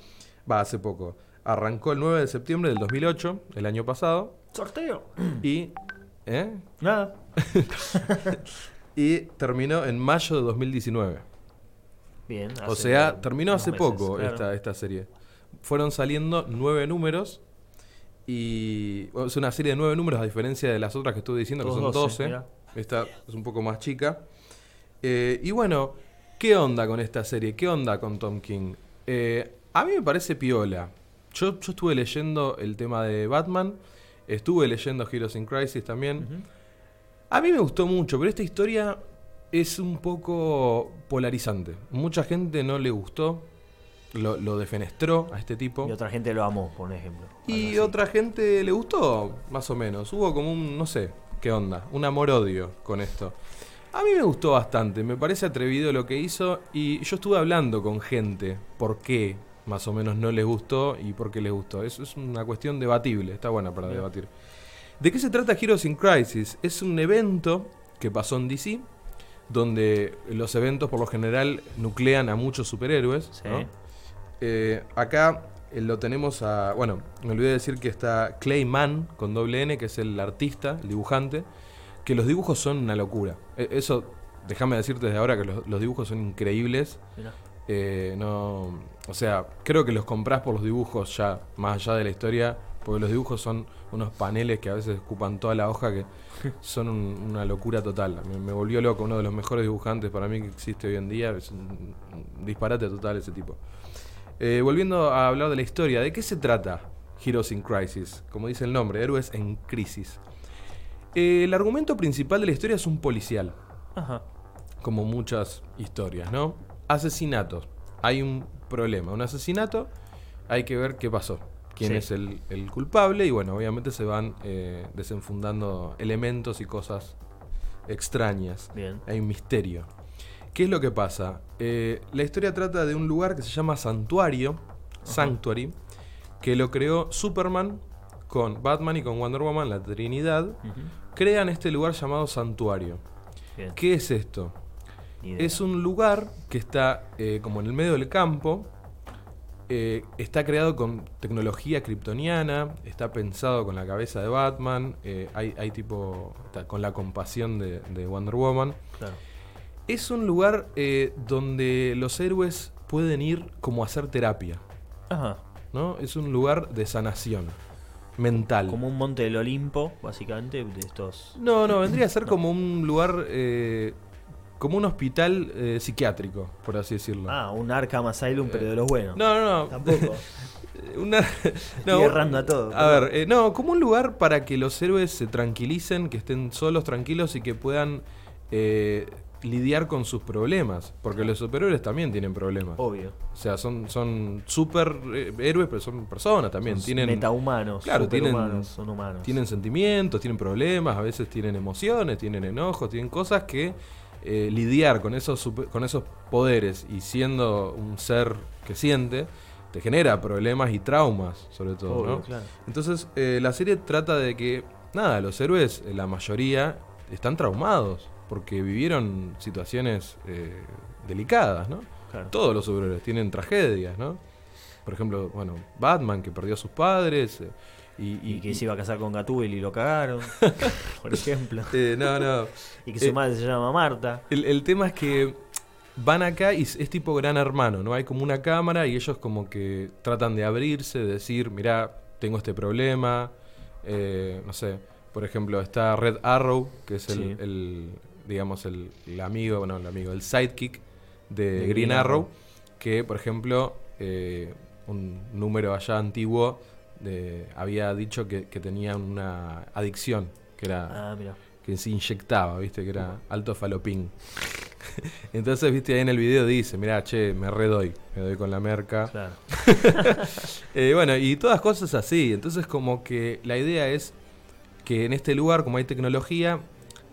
Va, hace poco. Arrancó el 9 de septiembre del 2008, el año pasado, Sorteo. y... ¿eh? Nada. Y terminó en mayo de 2019. Bien. O sea, terminó hace meses, poco claro. esta, esta serie. Fueron saliendo nueve números. Y bueno, es una serie de nueve números a diferencia de las otras que estuve diciendo, que son 12, 12. mirá. Esta es un poco más chica. Eh, y bueno, ¿qué onda con esta serie? ¿Qué onda con Tom King? Eh, a mí me parece piola. Yo, yo estuve leyendo el tema de Batman. Estuve leyendo Heroes in Crisis también. A mí me gustó mucho, pero esta historia es un poco polarizante. Mucha gente no le gustó, lo, lo defenestró a este tipo. Y otra gente lo amó, por ejemplo. Y otra gente le gustó, más o menos. Hubo como un, no sé, qué onda, un amor-odio con esto. A mí me gustó bastante, me parece atrevido lo que hizo y yo estuve hablando con gente por qué más o menos no les gustó y por qué les gustó. Eso es una cuestión debatible, está buena para debatir. ¿De qué se trata Heroes in Crisis? Es un evento que pasó en DC, donde los eventos por lo general nuclean a muchos superhéroes. Sí. ¿no? Eh, acá eh, lo tenemos a. Bueno, me olvidé decir que está Clay Mann con doble N, que es el artista, el dibujante. Que los dibujos son una locura. Eh, eso, déjame decirte desde ahora que los, los dibujos son increíbles. Eh, no, o sea, creo que los comprás por los dibujos ya, más allá de la historia, porque los dibujos son unos paneles que a veces ocupan toda la hoja que son un- una locura total. Me, me volvió loco, uno de los mejores dibujantes para mí que existe hoy en día, es un, un disparate total ese tipo. Eh, volviendo a hablar de la historia, ¿de qué se trata Heroes in Crisis? Como dice el nombre, héroes en crisis. Eh, el argumento principal de la historia es un policial Ajá. como muchas historias, ¿no? Asesinatos. Hay un problema, un asesinato, hay que ver qué pasó, quién Sí. es el, el culpable y bueno, obviamente se van eh, desenfundando elementos y cosas extrañas. Bien. Hay un misterio. ¿Qué es lo que pasa? Eh, la historia trata de un lugar que se llama Santuario, Sanctuary, que lo creó Superman con Batman y con Wonder Woman, la Trinidad. Ujú. Crean este lugar llamado Santuario. Bien. ¿Qué es esto? Es un lugar que está eh, como en el medio del campo. eh, está creado con tecnología kryptoniana. Está pensado con la cabeza de Batman. eh, hay, hay tipo. con la compasión de, de Wonder Woman. Claro. Es un lugar donde los héroes pueden ir como a hacer terapia. Ajá. ¿no? Es un lugar de sanación mental. Como un monte del Olimpo, básicamente, de estos. No, no, vendría a ser como un lugar. eh, como un hospital eh, psiquiátrico, por así decirlo. Ah, un Arkham Asylum, pero de los buenos. No, no, no. Tampoco. Una, Estoy a todo, A ver, eh, no, como un lugar para que los héroes se tranquilicen, que estén solos, tranquilos y que puedan eh, lidiar con sus problemas. Porque los superhéroes también tienen problemas. Obvio. O sea, son, son super eh, pero son personas también. Son tienen, metahumanos. Claro, tienen, son humanos. tienen sentimientos, tienen problemas, a veces tienen emociones, tienen enojos, tienen cosas que eh, lidiar con esos, super- con esos poderes y siendo un ser que siente, te genera problemas y traumas, sobre todo. Obvio, ¿no? claro. Entonces, eh, la serie trata de que, nada, los héroes, eh, la mayoría, están traumados porque vivieron situaciones eh, delicadas, ¿no? Claro. Todos los superhéroes tienen tragedias, ¿no? Por ejemplo, bueno, Batman que perdió a sus padres. eh, y, Y que se iba a casar con Gatúbel y lo cagaron, por ejemplo. eh, no, no. Y que su Eh, madre se llama Marta. El, el tema es que van acá y es, es tipo gran hermano, ¿no? Hay como una cámara y ellos como que tratan de abrirse, de decir, mirá, tengo este problema. eh, no sé, por ejemplo, está Red Arrow, que es el, Sí. el, digamos, el, el amigo, bueno, el amigo, el sidekick de, De Green, Green Arrow, Arrow. que, por ejemplo, eh, un número allá antiguo de, había dicho que, que tenía una adicción, que era Ah, que se inyectaba, ¿viste? Que era alto falopín. Entonces, viste, ahí en el video dice, mirá, che, me redoy, me doy con la merca. Claro. Eh, bueno, y todas cosas así. Entonces, como que la idea es que en este lugar, como hay tecnología,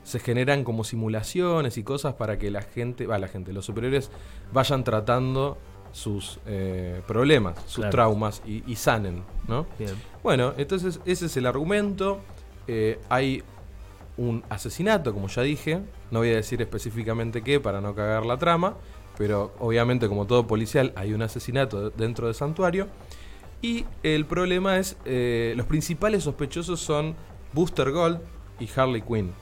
se generan como simulaciones y cosas para que la gente, va, la gente, los superiores vayan tratando sus eh, problemas, sus Claro. traumas y, y sanen, ¿no? Bien. Bueno, entonces ese es el argumento. Eh, hay un asesinato, como ya dije. No voy a decir específicamente qué para no cagar la trama. Pero obviamente, como todo policial, hay un asesinato dentro del santuario. Y el problema es, eh, los principales sospechosos son Booster Gold y Harley Quinn.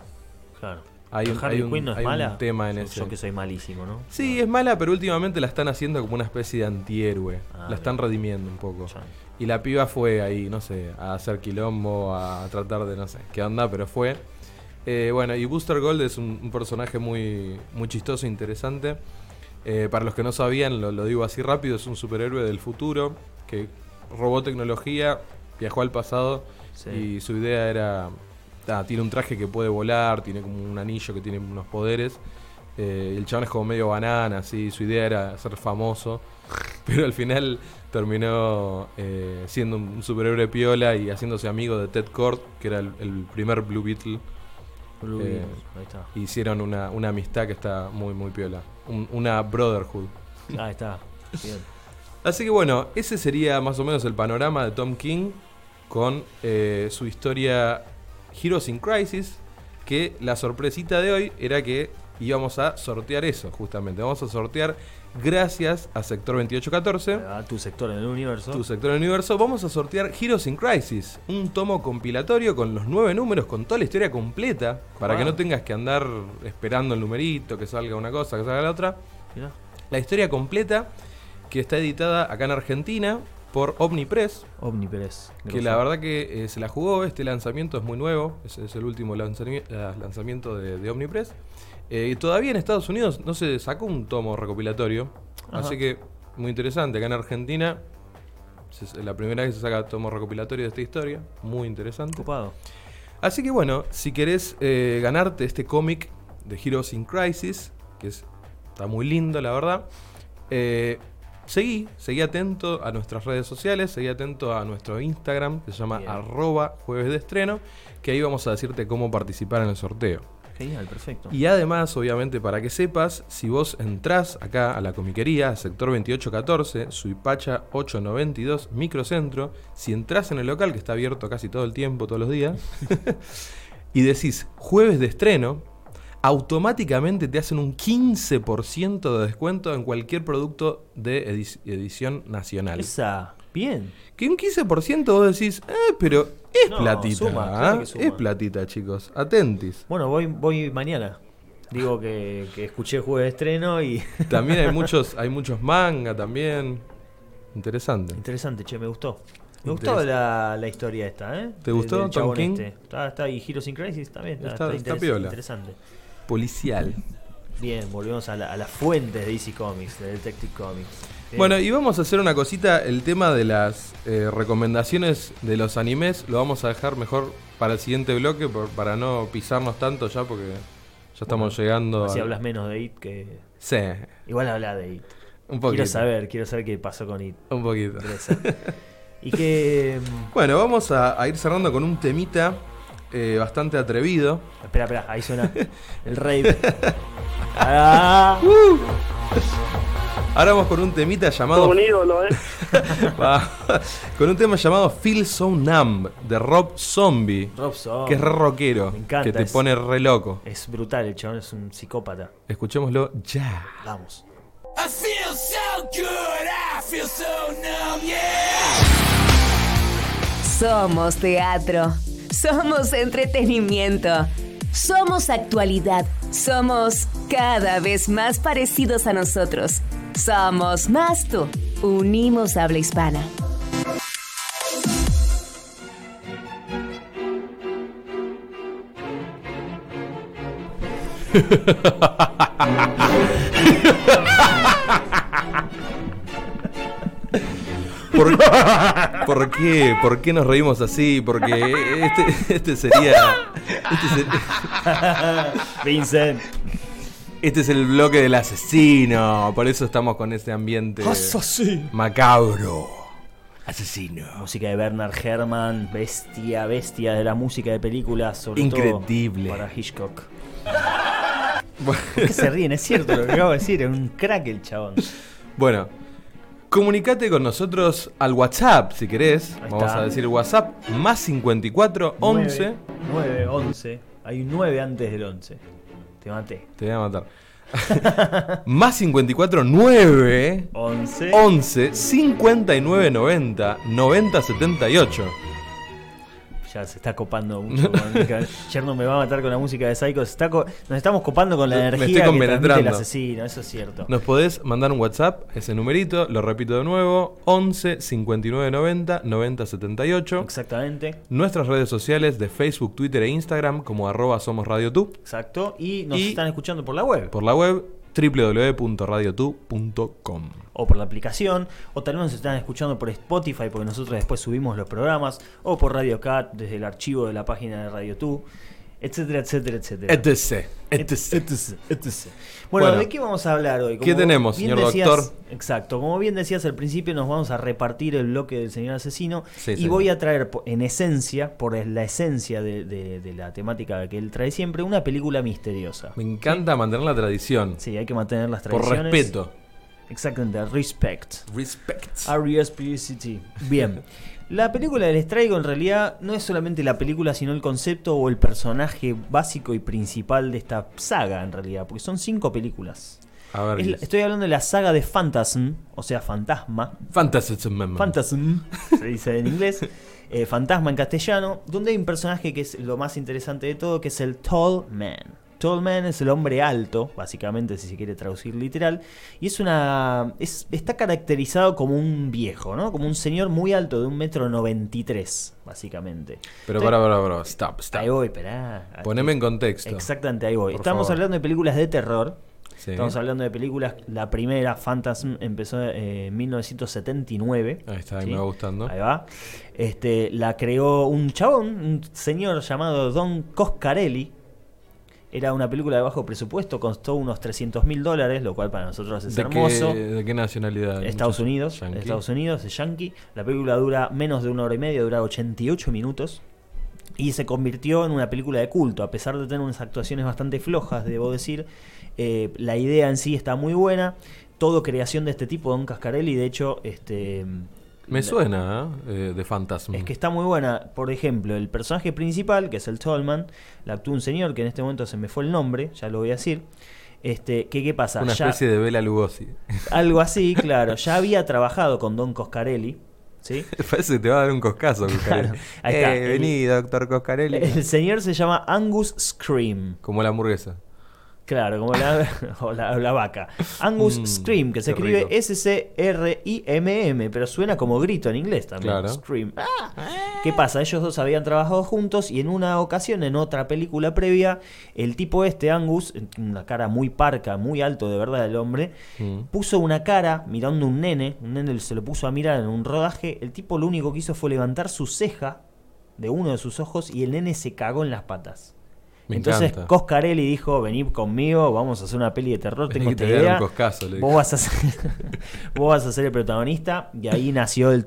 Claro. Hay un- Harley hay un- Quinn no es hay un mala. tema en yo, ese. yo que soy malísimo, ¿no? Sí, es mala, pero últimamente la están haciendo como una especie de antihéroe. Ah, la están bien. redimiendo un poco. Ya. Y la piba fue ahí, no sé, a hacer quilombo, a tratar de no sé qué onda, pero fue. Eh, bueno, y Booster Gold es un, un personaje muy, muy chistoso e interesante. Eh, para los que no sabían, lo, lo digo así rápido, es un superhéroe del futuro que robó tecnología, viajó al pasado Sí. y su idea era... ah, tiene un traje que puede volar, tiene como un anillo que tiene unos poderes. eh, el chabón es como medio banana, así. Su idea era ser famoso. Pero al final terminó eh, siendo un superhéroe piola y haciéndose amigo de Ted Kord, que era el, el primer Blue Beetle. Blue Eh, ahí está. Hicieron una, una amistad que está muy, muy piola. Un- una brotherhood. Ahí está. Bien. Así que bueno, ese sería más o menos el panorama de Tom King con eh, su historia Heroes in Crisis. Que la sorpresita de hoy era que íbamos a sortear eso, justamente. Vamos a sortear, gracias a Sector 2814, A tu sector en el universo. tu sector del universo, vamos a sortear Heroes in Crisis, un tomo compilatorio con los nueve números, con toda la historia completa, para que Wow. no tengas que andar esperando el numerito, que salga una cosa, que salga la otra. Mirá. La historia completa, que está editada acá en Argentina por Omnipress, Omnipress. que la verdad que eh, se la jugó, este lanzamiento es muy nuevo, es, es el último lanzami- lanzamiento de, de Omnipress. Eh, y todavía en Estados Unidos no se sacó un tomo recopilatorio, Ajá. así que muy interesante, acá en Argentina es la primera vez que se saca tomo recopilatorio de esta historia, muy interesante. Ocupado. Así que bueno, si querés eh, ganarte este cómic de Heroes in Crisis, que es, está muy lindo, la verdad, eh, seguí, seguí atento a nuestras redes sociales, seguí atento a nuestro Instagram, que se llama Bien. arroba jueves de estreno, que ahí vamos a decirte cómo participar en el sorteo. Genial, perfecto. Y además, obviamente, para que sepas, si vos entrás acá a la comiquería, sector 2814, Suipacha 892, Microcentro, si entrás en el local, que está abierto casi todo el tiempo, todos los días, y decís jueves de estreno, automáticamente te hacen un 15% de descuento en cualquier producto de edi- edición nacional. Esa. Bien. Que un 15% vos decís, eh, pero es No, platita, suma, claro que suma. es platita, chicos, atentis. Bueno, voy, voy mañana. Digo que, que escuché jueves de estreno y. También hay muchos, hay muchos manga también. Interesante. Interesante, che, me gustó. Me gustó la, la historia esta, ¿eh? ¿Te gustó, Tom King? este. Está, está ahí, Heroes in Crisis también. Está, Está- está está interes- piola. interesante. Policial. Bien, volvemos a, la- a las fuentes de DC Comics, de Detective Comics. Bien. Bueno, y vamos a hacer una cosita. El tema de las eh, recomendaciones de los animes lo vamos a dejar mejor para el siguiente bloque por- para no pisarnos tanto ya porque ya estamos llegando. Así al- hablas menos de It que. Sí, Igual habla de It. un poquito. Quiero saber, quiero saber qué pasó con It. Un poquito. Y que. mm, Bueno, vamos a, a ir cerrando con un temita eh, bastante atrevido. Espera, espera, ahí suena el rave. Ah, Ahora vamos con un temita llamado. un ídolo, ¿eh? Con un tema llamado Feel So Numb de Rob Zombie. Rob Zombie. Que es re rockero. Me encanta, Que te es- pone re loco. Es brutal, el chabón es un psicópata. Escuchémoslo ya. Vamos. I feel so good, I feel so numb, yeah. Somos teatro. Somos entretenimiento. Somos actualidad. Somos cada vez más parecidos a nosotros. Somos más tú. Unimos habla hispana. ¿Por, por qué? ¿Por qué nos reímos así? Porque este, este sería. Este sería, Vincent. Este es el bloque del asesino. Por eso estamos con este ambiente macabro. Asesino. Música de Bernard Herrmann, bestia, bestia de la música de películas, sobre Increíble. todo para Hitchcock. ¿Por qué se ríen? Es cierto lo que acabo de decir, es un crack el chabón. Bueno, comunicate con nosotros al WhatsApp si querés. Ahí Vamos está. a decir WhatsApp más 54 11. 9, 11. Hay un 9 antes del 11. Te maté. Te voy a matar. más 54 9 11. 11 59 90 90 78. Ya se está copando mucho. Yerno me va a matar con la música de Psycho. Se está co- Nos estamos copando con la Me energía estoy que transmite el compenetrando. asesino, eso es cierto. Nos podés mandar un WhatsApp, ese numerito, lo repito de nuevo, 11 59 90 90 78. Exactamente. Nuestras redes sociales de Facebook, Twitter e Instagram como arroba somos RadioTu. Exacto. Y nos Y- están escuchando por la web. Por la web www.radiotu.com. o por la aplicación, o tal vez nos están escuchando por Spotify, porque nosotros después subimos los programas, o por Radio Cat desde el archivo de la página de Radio 2, etcétera, etcétera, etcétera. etc. Et- etc. etc, etc. Bueno, Bueno, ¿de qué vamos a hablar hoy? ¿qué tenemos, señor decías- doctor? Exacto, como bien decías al principio, nos vamos a repartir el bloque del señor asesino Sí, y señor. voy a traer en esencia, por la esencia de, de- de la temática que él trae siempre, una película misteriosa. Me encanta mantener la tradición. Sí, hay que mantener las Por tradiciones. respeto. Exactamente, respect. Respect. R.E.S.P.C.T. Bien. La película les traigo en realidad no es solamente la película, sino el concepto o el personaje básico y principal de esta saga, en realidad, porque son cinco películas. A ver. Es la- estoy hablando de la saga de Phantasm, o sea, Fantasma. Fantasy Phantasm, se dice en inglés. eh, fantasma en castellano, donde hay un personaje que es lo más interesante de todo, que es el Tall Man. Tall Man es el hombre alto, básicamente, si se quiere traducir literal, y es una. Es, está caracterizado como un viejo, ¿no? Como un señor muy alto, de un metro noventa y tres, básicamente. Pero para, para, para. Stop, stop. Ahí voy, esperá. Poneme en contexto. Exactamente, ahí voy. Por Estamos favor. hablando de películas de terror. Sí. Estamos hablando de películas. La primera, Phantasm, empezó eh, en 1979. Ahí está, ahí ¿sí? me va gustando. Ahí va. Este, la creó un chabón, un señor llamado Don Coscarelli. Era una película de bajo presupuesto, costó unos 300 mil dólares, lo cual para nosotros es ¿De hermoso. qué, ¿De qué nacionalidad? Estados? Unidos, Yankee. Estados Unidos, es yankee. La película dura menos de una hora y media, dura 88 minutos. Y se convirtió en una película de culto, a pesar de tener unas actuaciones bastante flojas, debo decir. eh, la idea en sí está muy buena. Todo creación de este tipo, Don Cascarelli, de hecho, este. Me suena, ¿eh? Eh, de Phantasm. es que está muy buena. Por ejemplo, el personaje principal, que es el Tallman, la actúa un señor que en este momento se me fue el nombre, ya lo voy a decir. Este, que, ¿Qué pasa? Una Ya- especie de Bela Lugosi. algo así, claro. Ya había trabajado con Don Coscarelli. ¿sí? Parece que te va a dar un coscazo. Claro, ahí está. Eh, vení, doctor Coscarelli. El señor se llama Angus Scream. Como la hamburguesa. Claro, como la, o la, o la vaca. Angus Mm, Scream, que se escribe. S-C-R-I-M-M, pero suena como grito en inglés también. Claro. Scream. Ah. ¿Qué pasa? Ellos dos habían trabajado juntos y en una ocasión, en otra película previa, el tipo este, Angus, una cara muy parca, muy alto de verdad el hombre, Mm. puso una cara mirando un nene, un nene se lo puso a mirar en un rodaje, el tipo lo único que hizo fue levantar su ceja de uno de sus ojos y el nene se cagó en las patas. Me Entonces encanta. Coscarelli dijo, vení conmigo, vamos a hacer una peli de terror, Vení tengo esta te idea. un coscazo, vos, vas a ser, vos vas a ser el protagonista y ahí nació el.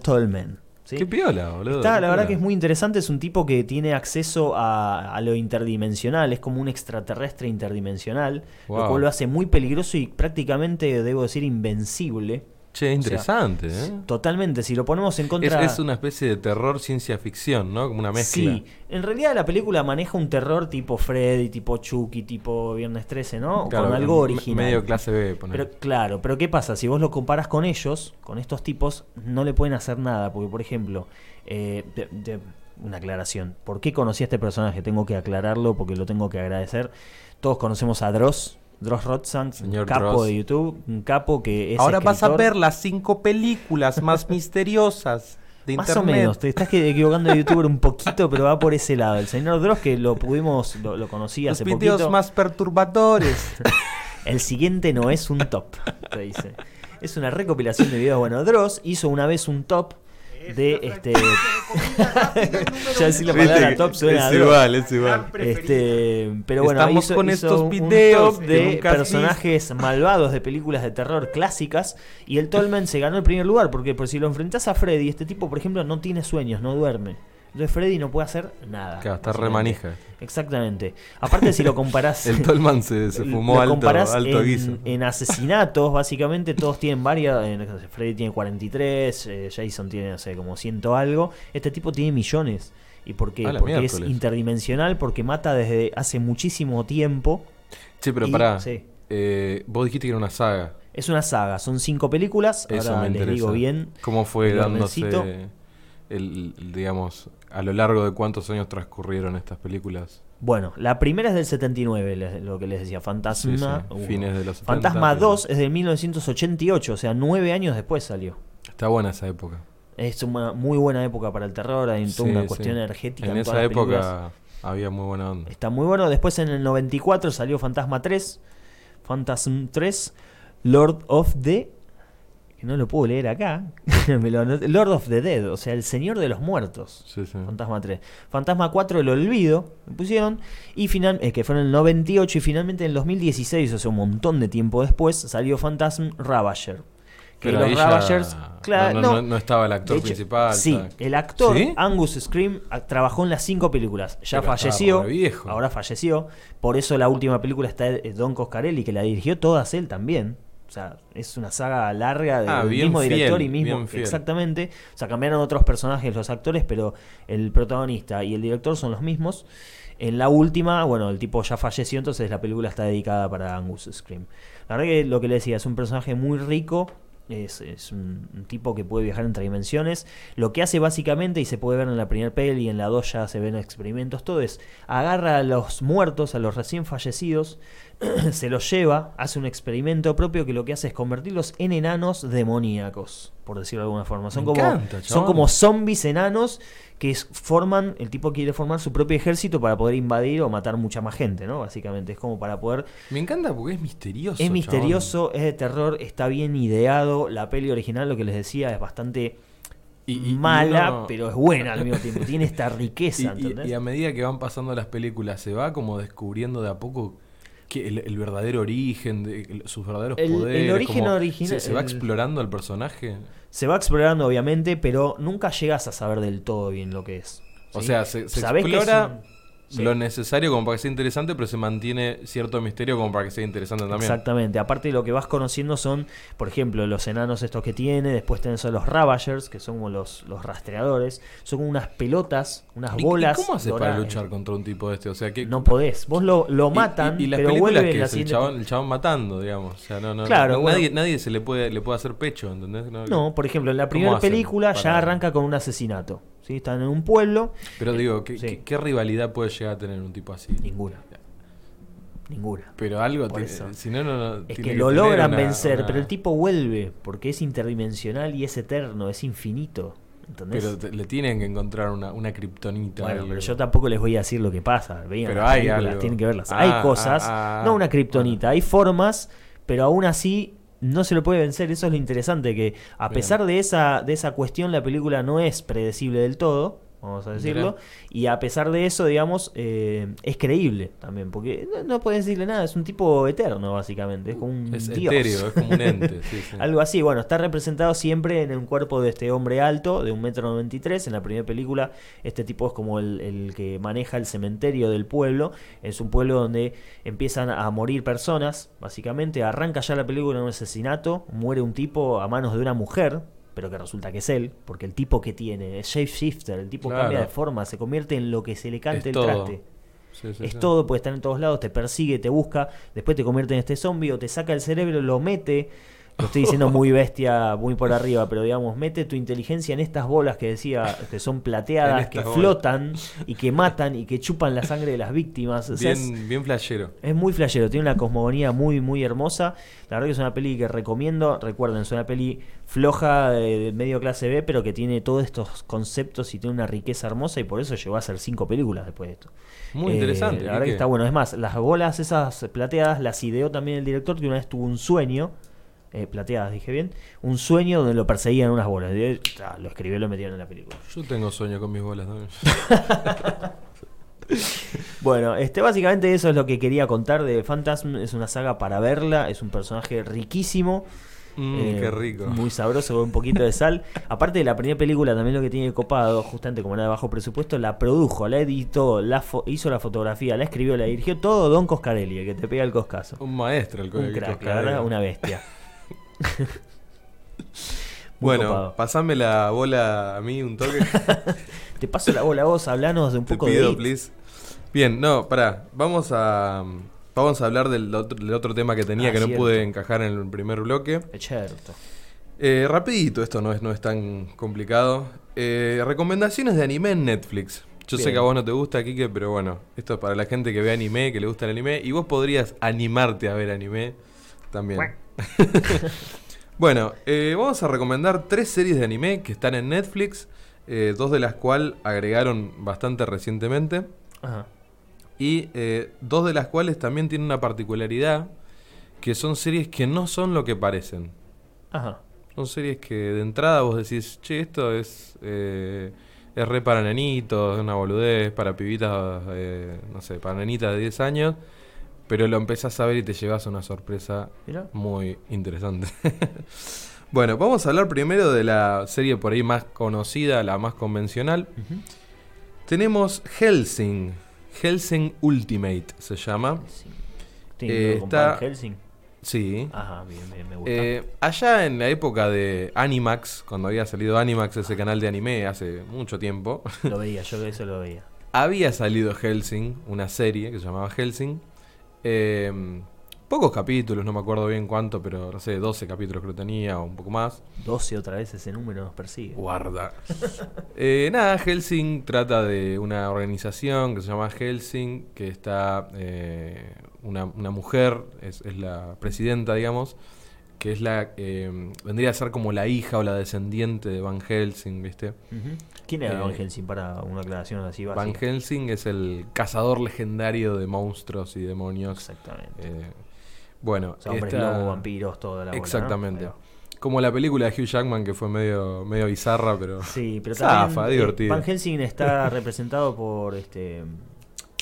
¿sí? Qué piola, boludo. Está, la verdad que es muy interesante, es un tipo que tiene acceso a, a lo interdimensional, es como un extraterrestre interdimensional, lo cual lo hace muy peligroso y prácticamente, debo decir, invencible. Che, interesante, ¿eh? Totalmente, si lo ponemos en contra... es una especie de terror ciencia ficción, ¿no? Como una mezcla. Sí, en realidad la película maneja un terror tipo Freddy, tipo Chucky, tipo Viernes 13, ¿no? Claro, con algo original. Medio clase B, ponele. Pero claro, pero ¿qué pasa? Si vos lo comparas con ellos, con estos tipos, no le pueden hacer nada. Porque, por ejemplo, eh, de- de- una aclaración. ¿Por qué conocí a este personaje? Tengo que aclararlo porque lo tengo que agradecer. Todos conocemos a Dross, Dross Rotzan, Señor capo Dross. de YouTube, un capo que es Ahora vas a ver las cinco películas más misteriosas de Más internet. o menos, te estás equivocando de youtuber un poquito, pero va por ese lado. El señor Dross, que lo pudimos, lo, lo conocí Los hace videos poquito. más perturbadores. El siguiente no es un top, te dice. Es una recopilación de videos. Bueno, Dross hizo una vez un top de este. ya decir la palabra top suena es igual, es igual. Este, pero bueno, Estamos hizo- con hizo estos un videos top de personajes malvados de películas de terror clásicas y el Tolman se ganó el primer lugar porque por si lo enfrentás a Freddy, este tipo por ejemplo no tiene sueños, no duerme. Entonces Freddy no puede hacer nada. Claro, está re básicamente. manija. Exactamente. Aparte si lo comparás El Tolman se, se fumó alto, guiso. en asesinatos, básicamente todos tienen varias. eh, Freddy tiene 43, eh, Jason tiene, no sé, como ciento algo. Este tipo tiene millones. ¿Y por qué? A la Porque es interdimensional, porque mata desde hace muchísimo tiempo. Che, pero y- pará. sí. eh, vos dijiste que era una saga. Es una saga, son cinco películas. Eso Ahora me les digo bien. ¿Cómo fue dándose. El, digamos, a lo largo de cuántos años transcurrieron estas películas? Bueno, la primera es del 79, le- lo que les decía, Fantasma. Sí, sí, fines de los 70, Fantasma pero- 2 es de 1988, o sea, nueve años después salió. Está buena esa época. Es una muy buena época para el terror, hay toda Sí, una cuestión energética. En todas esa época había muy buena onda. Está muy bueno. Después en el 94 salió Fantasma 3. Phantasm 3. Lord of the. Que no lo puedo leer acá. Lord of the Dead. O sea, el Señor de los Muertos. Sí, sí. Fantasma 3. Fantasma 4, El Olvido. Me pusieron. Y final, eh, que fue en el 98. Y finalmente en el 2016, o sea, un montón de tiempo después, salió Phantasm Ravager. Que Pero los Ravagers. claro, no, no, estaba el actor hecho, principal. Sí, el actor ¿Sí? Angus Scream a- trabajó en las cinco películas. Ya Pero falleció. viejo. Ahora falleció. Por eso la última película está eh, Don Coscarelli, que la dirigió todas él también. O sea, es una saga larga de- Ah, del mismo director fiel, y mismo. Exactamente. O sea, cambiaron otros personajes los actores, pero el protagonista y el director son los mismos. En la última, bueno, el tipo ya falleció, entonces la película está dedicada para Angus Scream. La verdad que lo que le decía, es un personaje muy rico, es, es un, un tipo que puede viajar entre dimensiones. Lo que hace básicamente, y se puede ver en la primera peli, en la 2 ya se ven experimentos, todo es agarra a los muertos, a los recién fallecidos, se los lleva, hace un experimento propio que lo que hace es convertirlos en enanos demoníacos, por decirlo de alguna forma. Son, Me como, encanta, son como zombies enanos que es- forman, el tipo quiere formar su propio ejército para poder invadir o matar mucha más gente, ¿no? Básicamente, es como para poder Me encanta porque es misterioso. es chabón. misterioso, es de terror, está bien ideado. La peli original, lo que les decía, es bastante Y- y- y mala, pero es buena al mismo tiempo. Tiene esta riqueza, Y, y- ¿entendés? y a medida que van pasando las películas, se va como descubriendo de a poco que el, el verdadero origen, de, sus verdaderos El- el poderes. origen original- Se, se va el- explorando al personaje. Se va explorando, obviamente, pero nunca llegas a saber del todo bien lo que es. O sea, se, se explora sí. lo necesario como para que sea interesante, pero se mantiene cierto misterio como para que sea interesante también. Exactamente. Aparte lo que vas conociendo son, por ejemplo, los enanos estos que tiene, después tenés a los Ravagers, que son como los, los rastreadores, son como unas pelotas, unas ¿Y- y bolas. ¿Cómo haces para luchar contra un tipo de este? O sea, que No podés. Vos lo, lo matan, y, y las pero películas que la es el siguiente- chabón, el chabón matando, digamos. O sea, no, no, Claro, no- bueno. nadie, nadie se le puede, le puede hacer pecho, ¿entendés? No, por ejemplo, en la ¿Cómo primera película ya arranca con un asesinato. ¿Sí? Están en un pueblo. Pero digo, ¿qué, Sí. qué- qué rivalidad puede llegar a tener un tipo así? Ninguna. Ninguna. Pero algo, si no, no, no, Es que lo logran una- vencer, una- pero el tipo vuelve porque es interdimensional y es eterno, es infinito. ¿Entendés? Pero te- le tienen que encontrar una, una kriptonita. Bueno, pero yo tampoco les voy a decir lo que pasa. Vean Pero hay algo. tienen que verlas. Ah, hay cosas, ah, ah, no una kriptonita, hay formas, pero aún así no se lo puede vencer. Eso es lo interesante, que a pesar de esa, de esa cuestión, la película no es predecible del todo. Vamos a decirlo. Y a pesar de eso, digamos, eh, es creíble también. Porque no, no puedes decirle nada. Es un tipo eterno, básicamente. Es como un Es dios. etéreo, es como un ente. sí, sí. Algo así, bueno, está representado siempre en un cuerpo de este hombre alto, de un metro noventa y tres. En la primera película, este tipo es como el, el que maneja el cementerio del pueblo. Es un pueblo donde empiezan a morir personas, básicamente. Arranca ya la película en un asesinato, muere un tipo a manos de una mujer. Pero que resulta que es él, porque el tipo que tiene es shapeshifter, el tipo Claro. cambia de forma, se convierte en lo que se le cante Es el todo. traste. Sí, sí, Es sí. todo, puede estar en todos lados, te persigue, te busca, después te convierte en este zombie o te saca el cerebro, lo mete. Lo estoy diciendo muy bestia, muy por arriba, pero digamos, mete tu inteligencia en estas bolas que decía, que son plateadas, que bolas. flotan y que matan y que chupan la sangre de las víctimas. O sea, es- Bien, bien flashero. es muy flashero, tiene una cosmogonía muy, muy hermosa. La verdad que es una peli que recomiendo. Recuerden, es una peli floja de, medio clase B, pero que tiene todos estos conceptos y tiene una riqueza hermosa y por eso llegó a ser cinco películas después de esto. Muy Eh, interesante. La verdad que está bueno. Es más, las bolas esas plateadas las ideó también el director que una vez tuvo un sueño eh, plateadas, dije bien, un sueño donde lo perseguían unas bolas. Y ah, lo escribió y lo metieron en la película. Yo tengo sueño con mis bolas también. Bueno, este, básicamente eso es lo que quería contar de Phantasm. Es una saga para verla, es un personaje riquísimo. Mm, eh, qué rico. Muy sabroso con un poquito de sal. Aparte de la primera película, también lo que tiene copado, justamente como era de bajo presupuesto, la produjo, la editó, la hizo la fotografía, la escribió, la dirigió todo Don Coscarelli, el que te pega el coscazo. Un maestro el Un crack, la Coscarelli. verdad, una bestia. Bueno, copado. pasame la bola a mí un toque. Te paso la bola a vos, hablanos de un Te poco pido, de please. Bien, no, pará. Vamos a. Vamos a hablar del otro, del otro tema que tenía Ah, que no cierto. pude encajar en el primer bloque. Es cierto. Eh, rapidito, esto no es, no es tan complicado. Eh, recomendaciones de anime en Netflix. Yo sé que a vos no te gusta, Kike, pero bueno, esto es para la gente que ve anime, que le gusta el anime, y vos podrías animarte a ver anime también. bueno, eh, vamos a recomendar tres series de anime que están en Netflix, eh, dos de las cuales agregaron bastante recientemente, Ajá. Y eh, dos de las cuales también tienen una particularidad, que son series que no son lo que parecen. Ajá. Son series que de entrada vos decís, che, esto es, eh, es re para nenitos, es una boludez, para pibitas, eh, no sé, para nenitas de 10 años, pero lo empezás a ver y te llevas a una sorpresa muy interesante. bueno, vamos a hablar primero de la serie por ahí más conocida, la más convencional. Tenemos Helsing, Helsing Ultimate se llama. Sí. ¿Tiene Eh, que está- Helsing? Sí. Ajá, bien, bien, me gusta. Eh, allá en la época de Animax, cuando había salido Animax, ese canal de anime hace mucho tiempo, Lo veía, yo eso lo veía. había salido Helsing, una serie que se llamaba Helsing. Eh, pocos capítulos, no me acuerdo bien cuánto, pero no sé, 12 capítulos creo que tenía o un poco más. 12 otra vez ese número nos persigue. Guarda. Eh, nada, Helsing trata de una organización que se llama Helsing, que está eh, una, una mujer, es, es la presidenta, digamos, que es la. eh, vendría a ser como la hija o la descendiente de Van Helsing, ¿viste? ¿Quién era Eh, Van Helsing para una aclaración así Van? Helsing es el cazador legendario de monstruos y demonios. Exactamente. Bueno, o sea, hombres esta- lobo, vampiros, toda la bola. Exactamente. Como la película de Hugh Jackman que fue medio, medio bizarra, pero. Sí, pero Zafa, eh, divertido. Van Helsing está representado por este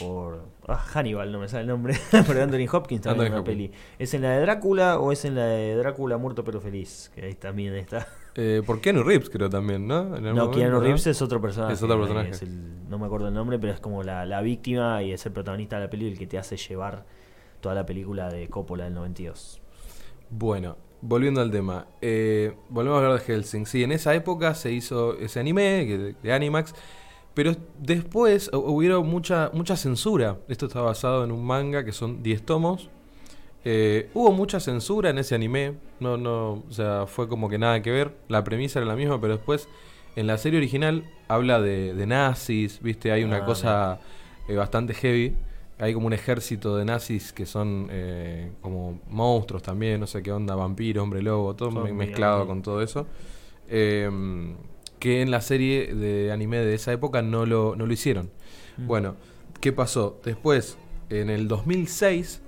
por ah, Hannibal, no me sale el nombre, por Anthony Hopkins también en una peli. ¿Es en la de Drácula o es en la de Drácula muerto pero feliz? Que ahí también está. Eh, por Keanu Reeves, creo también, ¿no? No, momento, Keanu ¿no? Reeves es otro personaje. Es otro eh, personaje. es el- no me acuerdo el nombre, pero es como la, la víctima y es el protagonista de la película el que te hace llevar toda la película de Coppola del 92. Bueno, volviendo al tema. eh, volvemos a hablar de Helsing. Sí, en esa época se hizo ese anime de, Animax. Pero después hu- hubieron mucha, mucha censura. Esto está basado en un manga que son 10 tomos. Eh, hubo mucha censura en ese anime. No, no, o sea, fue como que nada que ver. La premisa era la misma, pero después en la serie original habla de, de nazis, ¿viste? Hay una Ah, cosa eh, bastante heavy. Hay como un ejército de nazis que son eh, como monstruos también, no sé qué onda, vampiro, hombre lobo, todo muy mezclado con todo eso. Eh, que en la serie de anime de esa época no lo, no lo hicieron. Mm. Bueno, ¿qué pasó? Después, en el 2006,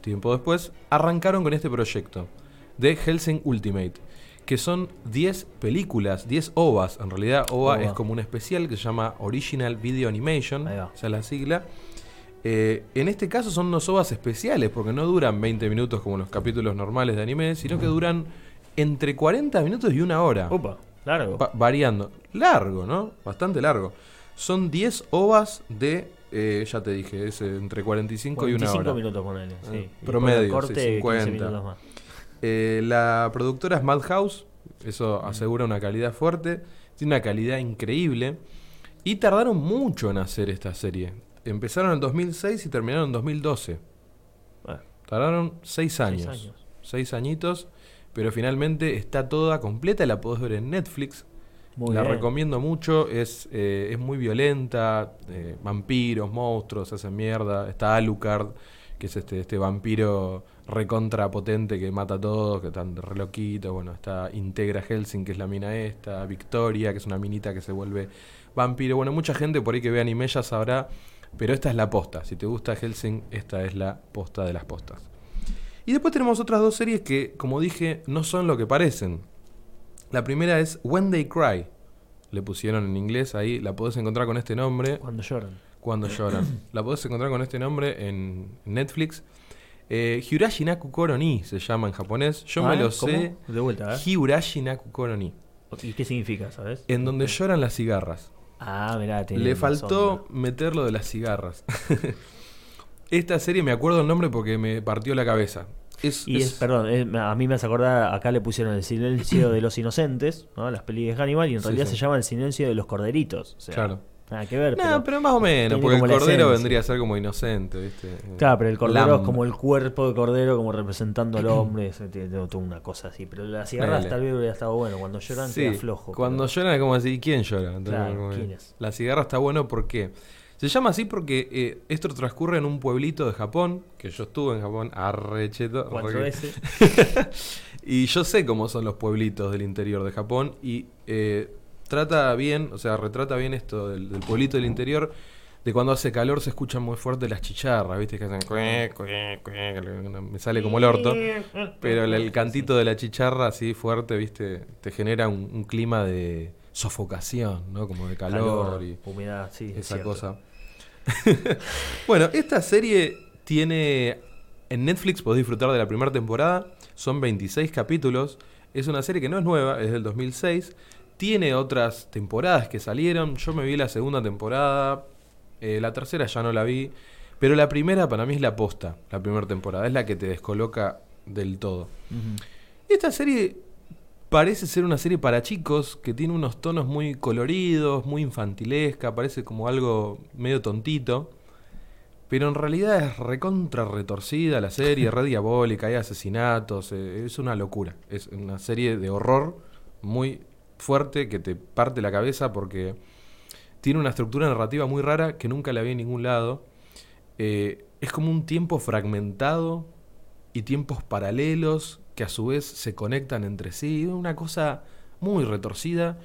tiempo después, arrancaron con este proyecto de Helsing Ultimate, que son 10 películas, 10 OVAs. En realidad, OVA OVA. es como un especial que se llama Original Video Animation, esa es la sigla. Eh, en este caso son unos OVAs especiales, porque no duran 20 minutos como los capítulos normales de anime, sino que duran entre 40 minutos y una hora. Opa, largo. Va- variando. Largo, ¿no? Bastante largo. Son 10 ovas de, eh, ya te dije, es entre 45 y una 45 hora. minutos ponele, sí. Eh, Y promedio, corte, sí, 15 50. minutos más. La productora es Madhouse, eso asegura una calidad fuerte, tiene una calidad increíble. Y tardaron mucho en hacer esta serie. Empezaron en 2006 y terminaron en 2012. Bueno, Tardaron 6 años. seis años. 6 añitos, pero finalmente está toda completa, la podés ver en Netflix. Muy la bien. recomiendo mucho, es, eh, es muy violenta, eh, vampiros, monstruos, hacen mierda. Está Alucard, que es este, este vampiro recontra potente que mata a todos, que están re loquitos. Bueno, está Integra Helsing, que es la mina esta, Victoria, que es una minita que se vuelve vampiro. Bueno, mucha gente por ahí que ve anime ya sabrá, pero esta es la posta. Si te gusta Helsing, esta es la posta de las postas. Y después tenemos otras dos series que, como dije, no son lo que parecen. La primera es When They Cry. Le pusieron en inglés ahí, la podés encontrar con este nombre. Cuando lloran. Cuando lloran. la podés encontrar con este nombre en Netflix. Eh, Hyurashi Naku Koro ni se llama en japonés. Yo me Ah, lo ¿cómo? sé. De vuelta, ¿eh? Hyurashi Naku Koro ni. ¿Y qué significa, sabes? En donde lloran las cigarras. Ah, mirá, Le faltó onda. meterlo de las cigarras. Esta serie me acuerdo el nombre porque me partió la cabeza. Es, Y es, es- perdón, es- a mí me hace acordar, acá le pusieron el silencio de los inocentes, ¿no? Las pelis de Hannibal, y en Sí, realidad sí. se llama el silencio de los corderitos. O sea, Claro. Nada que ver. No, pero, pero, más o menos, porque el cordero vendría a ser como inocente, ¿viste? Claro, pero el cordero Lamb. es como el cuerpo de cordero, como representando al hombre, tiene toda una cosa así. Pero las cigarras Ponele. tal vez hubiera estado bueno, cuando lloran Sí, queda flojo. Cuando pero- lloran es como así, ¿quién llora? Entonces, Claro, ¿quién es? La cigarra está bueno porque se llama así porque eh, esto transcurre en un pueblito de Japón, que yo estuve en Japón, arrecheto. Cuatro veces. y yo sé cómo son los pueblitos del interior de Japón y eh, trata bien, o sea, retrata bien esto del, del pueblito del interior. De cuando hace calor se escuchan muy fuerte las chicharras, ¿viste? Que hacen cue, cue, cue, me sale como el orto. Pero el, el cantito de la chicharra así fuerte, ¿viste? Te genera un, un clima de sofocación, ¿no? Como de calor, y humedad, sí. es esa cosa. bueno, esta serie tiene. En Netflix podés disfrutar de la primera temporada. Son 26 capítulos. Es una serie que no es nueva, es del 2006. Tiene otras temporadas que salieron. Yo me vi la segunda temporada. eh, la tercera ya no la vi. Pero la primera para mí es la posta. La primera temporada. Es la que te descoloca del todo. Esta serie parece ser una serie para chicos que tiene unos tonos muy coloridos, muy infantilesca, parece como algo medio tontito. Pero en realidad es recontra retorcida la serie, re diabólica, hay asesinatos, eh, es una locura. Es una serie de horror muy fuerte que te parte la cabeza porque tiene una estructura narrativa muy rara que nunca la vi en ningún lado. Eh, es como un tiempo fragmentado y tiempos paralelos que a su vez se conectan entre sí. Una cosa muy retorcida.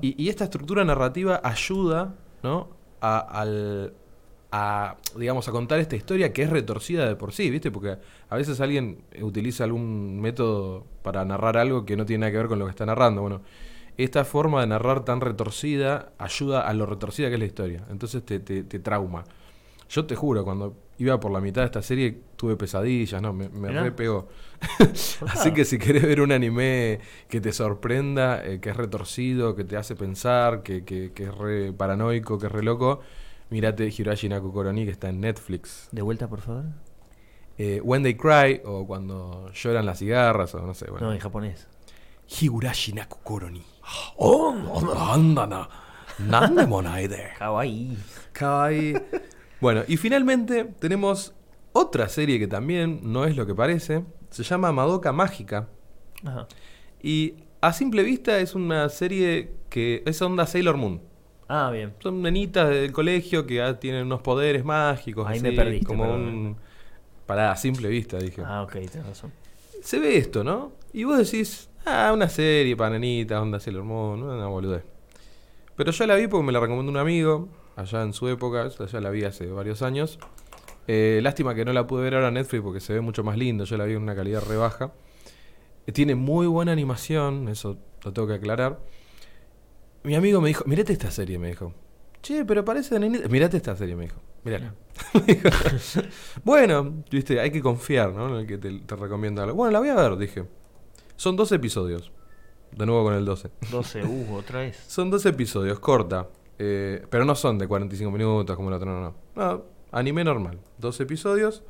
Y esta estructura narrativa ayuda, ¿no? A, al- a, digamos, a contar esta historia que es retorcida de por sí, ¿viste? Porque a veces alguien utiliza algún método para narrar algo que no tiene nada que ver con lo que está narrando. Bueno, esta forma de narrar tan retorcida ayuda a lo retorcida que es la historia. Entonces te, te- te trauma. Yo te juro, cuando iba por la mitad de esta serie tuve pesadillas, ¿no? Me, me re pegó. Así que si querés ver un anime que te sorprenda, eh, que es retorcido, que te hace pensar, que, que- que es re paranoico, que es re loco, mirate Hirashi Naku Koroni que está en Netflix. De vuelta, por favor. Eh, When They Cry o cuando lloran las cigarras o no sé. Bueno. No, en japonés. Higurashi Naku Koroni. Oh, andana. Nande monaide. Kawaii. Kawaii. Bueno, y finalmente tenemos otra serie que también no es lo que parece. Se llama Madoka Mágica. Ajá. Y a simple vista es una serie que es onda Sailor Moon. Ah, bien. Son nenitas del colegio que ah, tienen unos poderes mágicos. Ahí así, me perdiste, Como perdón. un. Pará, a simple vista, dije. Ah, ok, tienes razón. Se ve esto, ¿no? Y vos decís, ah, una serie para nenitas, onda Sailor Moon, una boludez. Pero yo la vi porque me la recomendó un amigo, allá en su época, yo ya la vi hace varios años. Eh, lástima que no la pude ver ahora en Netflix porque se ve mucho más lindo, yo la vi en una calidad re baja. Eh, tiene muy buena animación, eso lo tengo que aclarar. Mi amigo me dijo, mirate esta serie, me dijo. Che, pero parece de nenita. Mirate esta serie, me dijo. Dijo, bueno, viste, hay que confiar, ¿no? En el que te, te recomienda algo. Bueno, la voy a ver, dije. Son 12 episodios. De nuevo con el 12. 12, uh, otra vez. Son 12 episodios, corta. eh, pero no son de 45 minutos como el otro, no, no. No, anime normal. 12 episodios.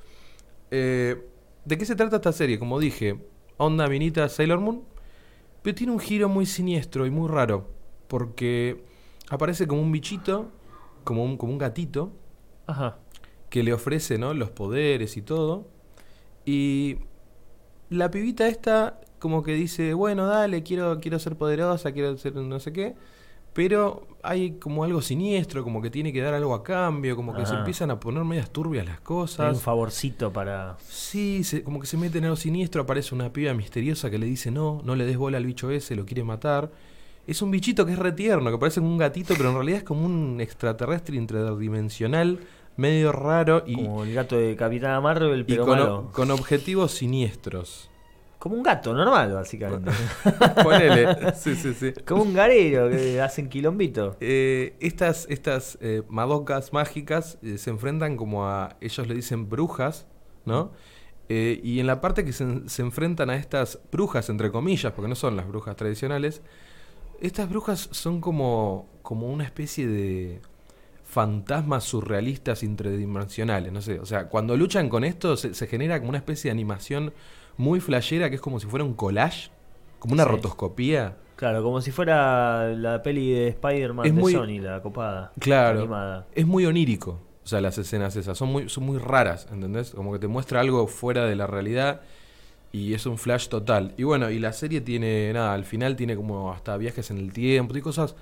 Eh, ¿De qué se trata esta serie? Como dije, onda minita Sailor Moon. Pero tiene un giro muy siniestro y muy raro. Porque aparece como un bichito, como un, como un gatito, Ajá. que le ofrece ¿no? los poderes y todo. Y la pibita esta como que dice, bueno, dale, quiero, quiero ser poderosa, quiero ser no sé qué. Pero hay como algo siniestro, como que tiene que dar algo a cambio, como que se empiezan a poner medias turbias las Hay un cosas. favorcito para. Sí, se- como que se mete en algo siniestro, aparece una piba misteriosa que le dice, no, no le des bola al bicho ese, lo quiere matar. Es un bichito que es retierno, que parece como un gatito, pero en realidad es como un extraterrestre interdimensional, medio raro y, Como el gato de Capitana Marvel, y pero o- malo. con objetivos siniestros. Como un gato normal, básicamente. Ponele. sí, sí, sí. Como un garero que hacen quilombito. Eh, estas estas eh, madocas mágicas eh, se enfrentan como a, ellos le dicen brujas, ¿no? Eh, y en la parte que se, se enfrentan a estas brujas, entre comillas, porque no son las brujas tradicionales, estas brujas son como, como una especie de fantasmas surrealistas interdimensionales, no sé, o sea, cuando luchan con esto se, se genera como una especie de animación muy flashera que es como si fuera un collage, como una Sí. rotoscopía. Claro, como si fuera la peli de Spider-Man de muy- Sony, la copada. Claro. Animada. Es muy onírico. O sea, las escenas esas son muy, son muy raras, ¿entendés? Como que te muestra algo fuera de la realidad y es un flash total. Y bueno, y la serie tiene, nada, al final tiene como hasta viajes en el tiempo y cosas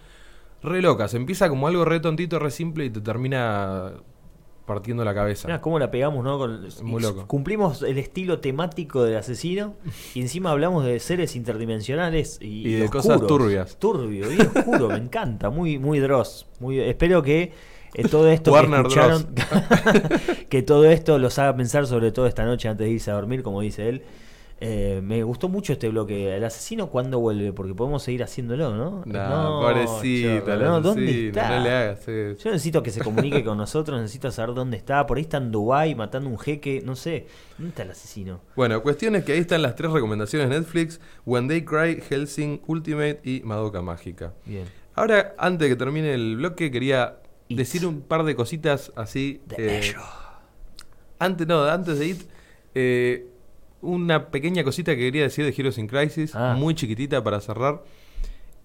re locas. Empieza como algo re tontito, re simple y te termina partiendo la cabeza. Mirá cómo la pegamos, ¿no? Con- muy loco. Cumplimos el estilo temático del asesino y encima hablamos de seres interdimensionales y, Y de oscuros. cosas turbias. Turbio y oscuro, me encanta, muy muy dross. Muy, espero que eh, todo esto que Warner escucharon, que todo esto los haga pensar sobre todo esta noche antes de irse a dormir, como dice él. Eh, me gustó mucho este bloque. ¿El asesino cuándo vuelve? Porque podemos seguir haciéndolo, ¿no? Pobrecita, chorro, la no, ¿Dónde está? no le hagas eso. Yo necesito que se comunique con nosotros, necesito saber dónde está. Por ahí está en Dubái matando un jeque, no sé. ¿Dónde está el asesino? Bueno, cuestión es que ahí están las tres recomendaciones de Netflix: When They Cry, Helsing, Ultimate y Madoka Mágica. Bien. Ahora, antes de que termine el bloque, quería It. decir un par de cositas así. Eh, antes, no, antes de ir, eh, una pequeña cosita que quería decir de Heroes in Crisis, Ah. muy chiquitita para cerrar.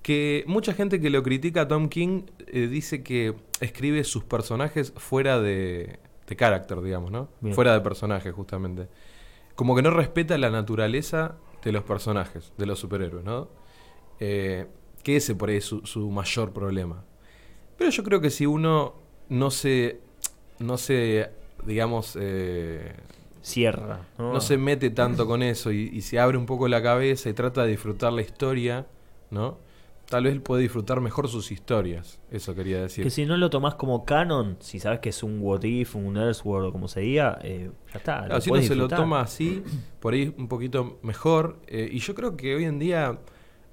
Que mucha gente que lo critica a Tom King eh, dice que escribe sus personajes fuera de, de carácter, digamos, ¿no? Bien. Fuera de personaje, justamente. Como que no respeta la naturaleza de los personajes, de los superhéroes, ¿no? Eh, que ese por ahí es su, su mayor problema. Pero yo creo que si uno no se, no se digamos, eh, Cierra. No, no se mete tanto con eso y, y se abre un poco la cabeza y trata de disfrutar la historia, ¿no? Tal vez él puede disfrutar mejor sus historias, eso quería decir. Que si no lo tomás como canon, si sabes que es un What If, un Earthworld o como se diga, eh, ya está. Claro, si podés se lo toma así, por ahí un poquito mejor. eh, y yo creo que hoy en día,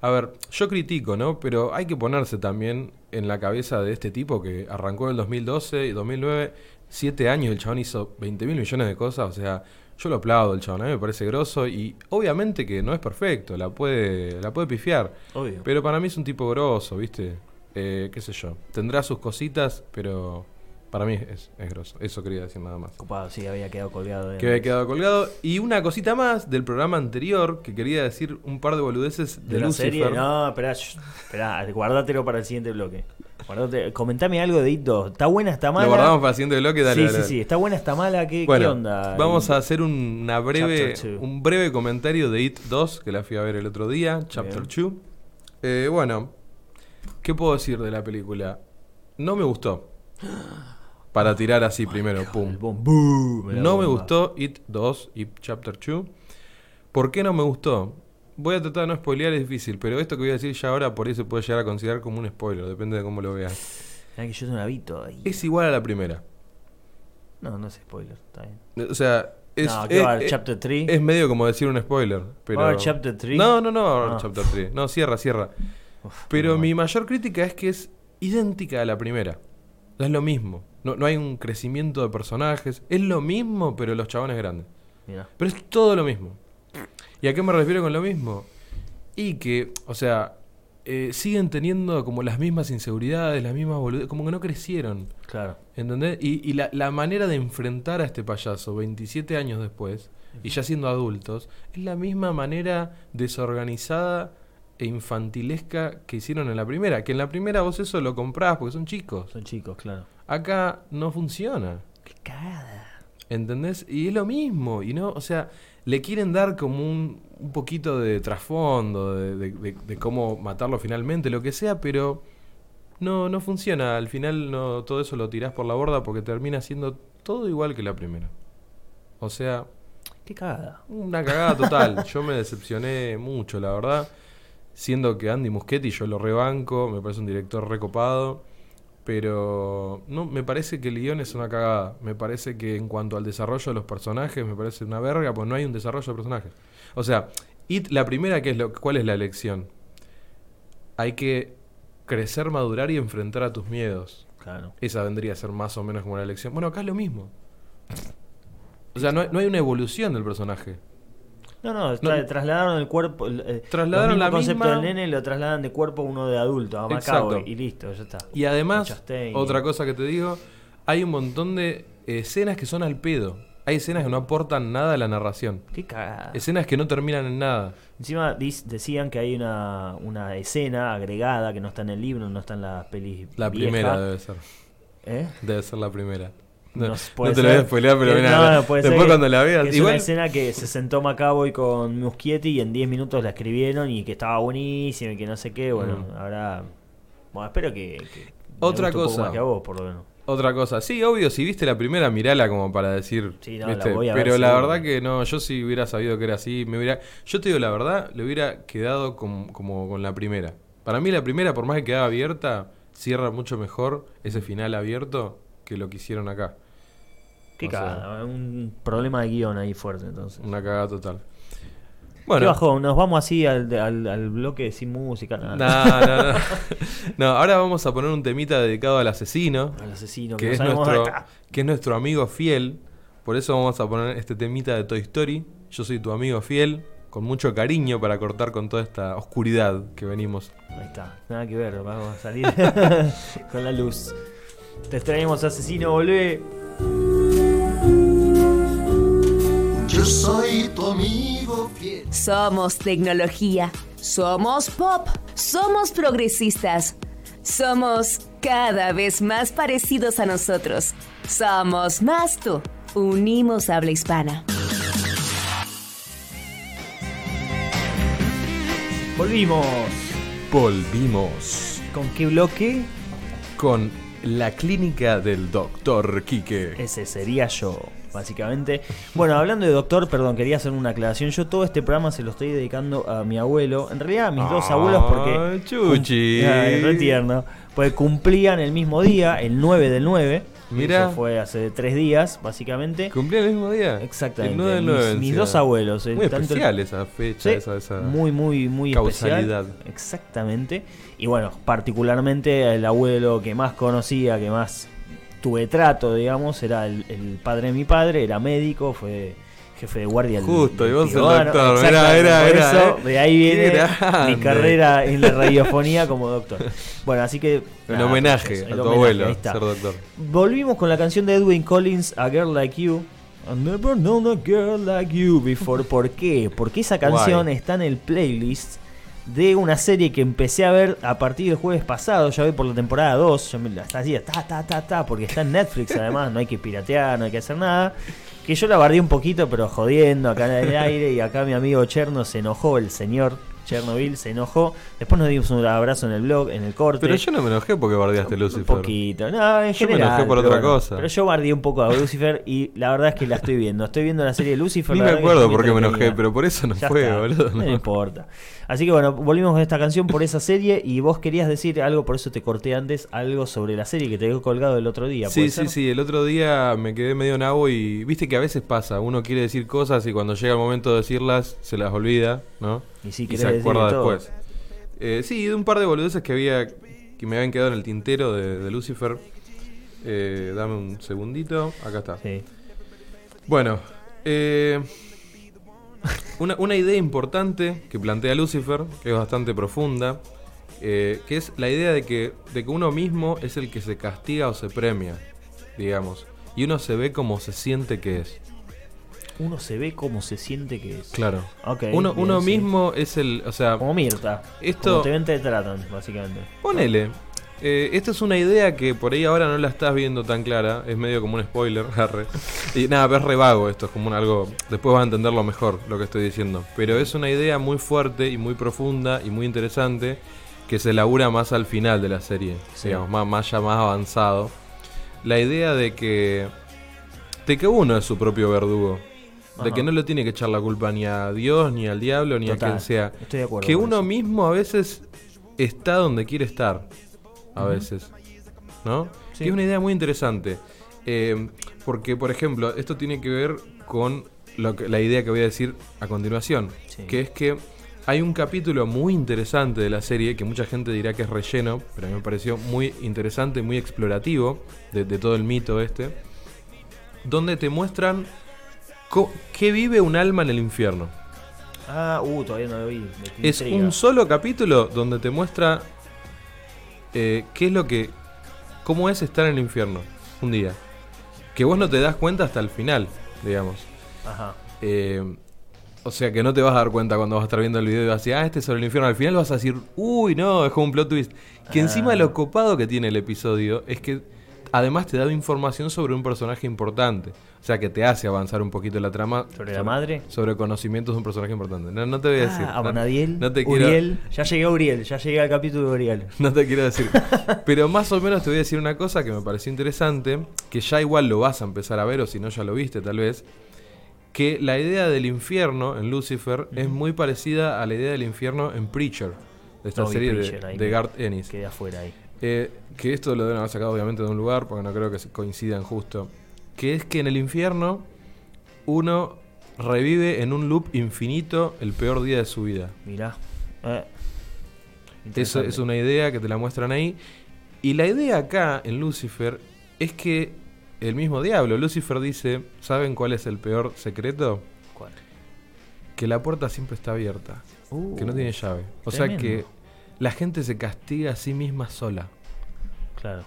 a ver, yo critico, ¿no? Pero hay que ponerse también en la cabeza de este tipo que arrancó en el 2012 y 2009, siete años, el chabón hizo 20 mil millones de cosas, o sea, yo lo aplaudo el chabón, a mí me parece grosso y obviamente que no es perfecto, la puede, la puede pifiar. Obvio. Pero para mí es un tipo grosso, ¿viste? Eh, qué sé yo. Tendrá sus cositas, pero para mí es, es grosso. Eso quería decir nada más. Copado, sí, había quedado colgado. de Que había quedado colgado. Y una cosita más del programa anterior, que quería decir un par de boludeces de, ¿De la Lucifer. serie? No, esperá, esperá, guardátelo para el siguiente bloque. Guardate- comentame algo de It 2. ¿Está buena, está mala? Lo guardamos para el siguiente bloque, dale. sí, dale, sí, dale. sí. ¿Está buena, está mala? ¿Qué, Bueno, qué onda? vamos a hacer un- una breve, un breve comentario de It 2, que la fui a ver el otro día, Chapter Bien. 2. bueno, ¿qué puedo decir de la película? No me gustó. Para tirar así primero, pum. boom, No me gustó It 2 y Chapter 2. ¿Por qué no me gustó? Voy a tratar de no spoilear, es difícil, pero esto que voy a decir ya ahora por ahí se puede llegar a considerar como un spoiler, depende de cómo lo veas. Mirá que yo tengo un habito ahí. Es igual a la primera. No, no es spoiler, está bien. O sea, es, no, ¿qué es- va a haber es- Chapter 3? es medio como decir un spoiler. Pero... ¿Va a haber Chapter 3? No, no, no, va a haber Ah. Chapter 3. No, cierra, cierra. Uf, Pero mi mayor crítica es que es idéntica a la primera. No es lo mismo. No, no hay un crecimiento de personajes. Es lo mismo, pero los chabones grandes. Mirá. Pero es todo lo mismo. ¿Y a qué me refiero con lo mismo? Y que, o sea, eh, siguen teniendo como las mismas inseguridades, las mismas boludeces, como que no crecieron. Claro. ¿Entendés? Y, y la, la manera de enfrentar a este payaso 27 años después, y ya siendo adultos, es la misma manera desorganizada e infantilesca que hicieron en la primera. Que en la primera vos eso lo comprás porque son chicos. Son chicos, claro. Acá no funciona. Qué cagada. ¿Entendés? Y es lo mismo. Y no, o sea, le quieren dar como un, un poquito de trasfondo, de, de- de- de cómo matarlo finalmente, lo que sea, pero no, no funciona. Al final no, todo eso lo tirás por la borda porque termina siendo todo igual que la primera. O sea, Qué cagada. una cagada total. Yo me decepcioné mucho, la verdad. Siendo que Andy Muschietti yo lo rebanco, me parece un director recopado. Pero no, me parece que el guion es una cagada. Me parece que en cuanto al desarrollo de los personajes, me parece una verga, pues no hay un desarrollo de personajes. O sea, It, la primera, que es lo, ¿cuál es la elección? Hay que crecer, madurar y enfrentar a tus miedos. Claro. Esa vendría a ser más o menos como la elección. Bueno, acá es lo mismo. O sea, no hay, no hay una evolución del personaje. No, no, tra- trasladaron el cuerpo. el- el- Trasladaron conceptos misma- del nene lo trasladan de cuerpo a uno de adulto, a Macao, y listo, ya está. Y además, otra cosa que te digo, hay un montón de escenas que son al pedo. Hay escenas que no aportan nada a la narración. Qué cagada. Escenas que no terminan en nada. Encima decían que hay una, una escena agregada que no está en el libro, no está en las pelis. La primera debe ser. ¿Eh? Debe ser la primera. No, No, no puede te lo voy a spoilear, pero Eh, no, puede después cuando la veas. Es Igual, una escena que se sentó Macaboy con Muschietti y en 10 minutos la escribieron y que estaba buenísima y que no sé qué. Bueno, Mm. ahora. Bueno, espero que. que Otra guste un poco cosa. más que a vos, por lo menos. Otra cosa, sí, obvio, si viste la primera, mirala como para decir. Sí, no, voy a ver Pero la verdad que no, yo si hubiera sabido que era así, me hubiera. Yo te digo la verdad, le hubiera quedado com- como con la primera. Para mí, la primera, por más que quedaba abierta, cierra mucho mejor ese final abierto que lo que hicieron acá. Qué O sea, cagada, un problema de guion ahí fuerte entonces. Una cagada total. ¿Qué Bueno, bajó? Nos vamos así al, al, al bloque sin música. no, Nada. no, no. No, ahora vamos a poner un temita dedicado al asesino. Al asesino que, que no es, nuestro, que es nuestro amigo fiel. Por eso vamos a poner este temita de Toy Story. Yo soy tu amigo fiel, con mucho cariño para cortar con toda esta oscuridad que venimos. Ahí está, nada que ver, vamos a salir con la luz. Te extrañamos, asesino, volvé. Yo soy tu amigo fiel. Somos tecnología. Somos pop. Somos progresistas. Somos cada vez más parecidos a nosotros. Somos más tú. Unimos habla hispana. Volvimos. Volvimos ¿Con qué bloque? con la clínica del doctor Quique. Ese sería yo, básicamente. Bueno, hablando de doctor, perdón, quería hacer una aclaración. Yo todo este programa se lo estoy dedicando a mi abuelo. En realidad a mis dos abuelos porque... Chuchi. Ay, re tierno. Porque cumplían el mismo día, el 9 del 9. Mira. Eso fue hace tres días, básicamente. ¿Cumplía el mismo día? Exactamente. El 9 del mis, 9 mis dos abuelos. eh, Muy tanto el- especial esa fecha, Sí, esa, esa muy, muy, muy causalidad. especial. Exactamente. Y bueno, particularmente el abuelo que más conocía, que más tuve trato, digamos, era el, el padre de mi padre, era médico, fue jefe de guardia. del- Justo, y del vos el doctor, Exactamente, era, por era, eso, eh. de ahí viene grande. mi carrera en la radiofonía como doctor. Bueno, así que... Un nada, homenaje eso, a tu homenaje, abuelo, ser doctor. Volvimos con la canción de Edwin Collins, A Girl Like You. I never known a girl like you before. ¿Por qué? Porque esa canción está en el playlist de una serie que empecé a ver a partir del jueves pasado. Ya voy por la temporada 2. Ya me la está así, ta, ta, ta, ta, porque está en Netflix además. No hay que piratear, no hay que hacer nada. Que yo la bardé un poquito, pero jodiendo acá en el aire. Y acá mi amigo Cherno se enojó, el señor Chernobyl se enojó. Después nos dimos un abrazo en el blog, en el corte. Pero yo no me enojé porque bardeaste Un Lucifer. poquito, no, en Yo me general. enojé por otra bueno. cosa. Pero yo bardeé un poco a Lucifer y la verdad es que la estoy viendo. Estoy viendo la serie de Lucifer. Ni me acuerdo por qué me enojé, pero por eso no Ya fue, está, boludo. No no. importa. Así que bueno, volvimos con esta canción por esa serie y vos querías decir algo, por eso te corté antes, algo sobre la serie que te quedó colgado el otro día. Sí, ¿puede sí, ser? sí. El otro día me quedé medio nabo y viste que a veces pasa. Uno quiere decir cosas y cuando llega el momento de decirlas se las olvida, ¿no? Y sí, y se acuerda después. Eh, sí, de un par de boludeces que había que me habían quedado en el tintero de, de Lucifer. Eh, dame un segundito. Acá está. Sí. Bueno, eh, una, una idea importante que plantea Lucifer, que es bastante profunda, eh, que es la idea de que, de que uno mismo es el que se castiga o se premia, digamos, y uno se ve como se siente que es. Uno se ve como se siente que es. Claro. Ok, uno bien, uno sí. mismo es el, o sea, Como Mirta. Esto- Como te ven, te tratan, básicamente. Ponele. Eh, esta es una idea que por ahí ahora no la estás viendo tan clara. Es medio como un spoiler. arre. Y nada, pero es re vago esto. Es como un algo. Después vas a entenderlo mejor lo que estoy diciendo. Pero es una idea muy fuerte y muy profunda y muy interesante. Que se elabora más al final de la serie. Sí. Digamos, más, más ya más avanzado. La idea de que. De que uno es su propio verdugo. De que no le tiene que echar la culpa ni a Dios, ni al diablo, ni Total, a quien sea. Estoy de acuerdo. Que uno eso. mismo a veces está donde quiere estar. A veces. ¿no? Sí. Que es una idea muy interesante. Eh, porque, por ejemplo, esto tiene que ver con lo que- la idea que voy a decir a continuación. Sí. Que es que hay un capítulo muy interesante de la serie que mucha gente dirá que es relleno, pero a mí me pareció muy interesante, muy explorativo de, de todo el mito este, donde te muestran qué vive un alma en el infierno. Ah, uh, todavía no lo vi. Es intriga. un solo capítulo donde te muestra eh, qué es lo que. cómo es estar en el infierno un día. Que vos no te das cuenta hasta el final, digamos. Ajá. Eh, o sea que no te vas a dar cuenta cuando vas a estar viendo el video y vas a decir, ah, este es sobre el infierno. Al final vas a decir, uy, no, es como un plot twist. Que Ah. encima lo copado que tiene el episodio es que además te da información sobre un personaje importante. O sea que te hace avanzar un poquito la trama. ¿Sobre la madre? Sobre conocimientos de un personaje importante. No, no te voy a decir. Ah, no- Abanadiel, no te quiero- Uriel. Ya llegué a Uriel, ya llegué al capítulo de Uriel. No te quiero decir. Pero más o menos te voy a decir una cosa que me pareció interesante, que ya igual lo vas a empezar a ver, o si no ya lo viste tal vez, que la idea del infierno en Lucifer es muy parecida a la idea del infierno en Preacher, de esta serie Preacher, de, de Garth Ennis. Quedé afuera ahí. Eh, que esto lo deben haber sacado obviamente de un lugar, porque no creo que coincidan justo. Que es que en el infierno uno revive en un loop infinito el peor día de su vida. Mirá. Eh. Eso es una idea que te la muestran ahí. Y la idea acá en Lucifer es que el mismo diablo, Lucifer dice, ¿saben cuál es el peor secreto? ¿Cuál? Que la puerta siempre está abierta, Uh, que no tiene llave. O sea que la gente se castiga a sí misma sola. Claro.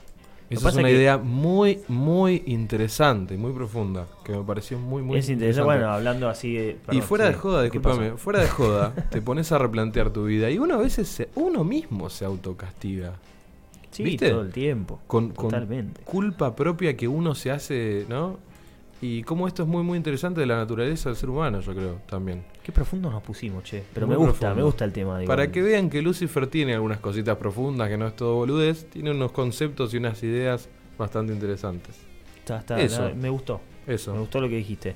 Esa es una idea muy, muy interesante, muy profunda, que me pareció muy, muy es interesante. Bueno, hablando así de. y fuera de sí. joda, ¿Qué discúlpame, fuera de joda, te pones a replantear tu vida y uno a veces, se- uno mismo se autocastiga. Sí, ¿Viste? todo el tiempo. con, con Totalmente. culpa propia que uno se hace, ¿no? Y cómo esto es muy muy interesante de la naturaleza del ser humano, yo creo, también. Qué profundo nos pusimos, che. Pero Muy me gusta, profundo. me gusta el tema. digo. Para que vean que Lucifer tiene algunas cositas profundas, que no es todo boludez, tiene unos conceptos y unas ideas bastante interesantes. Está- está- Eso. me gustó. Eso. Me gustó lo que dijiste.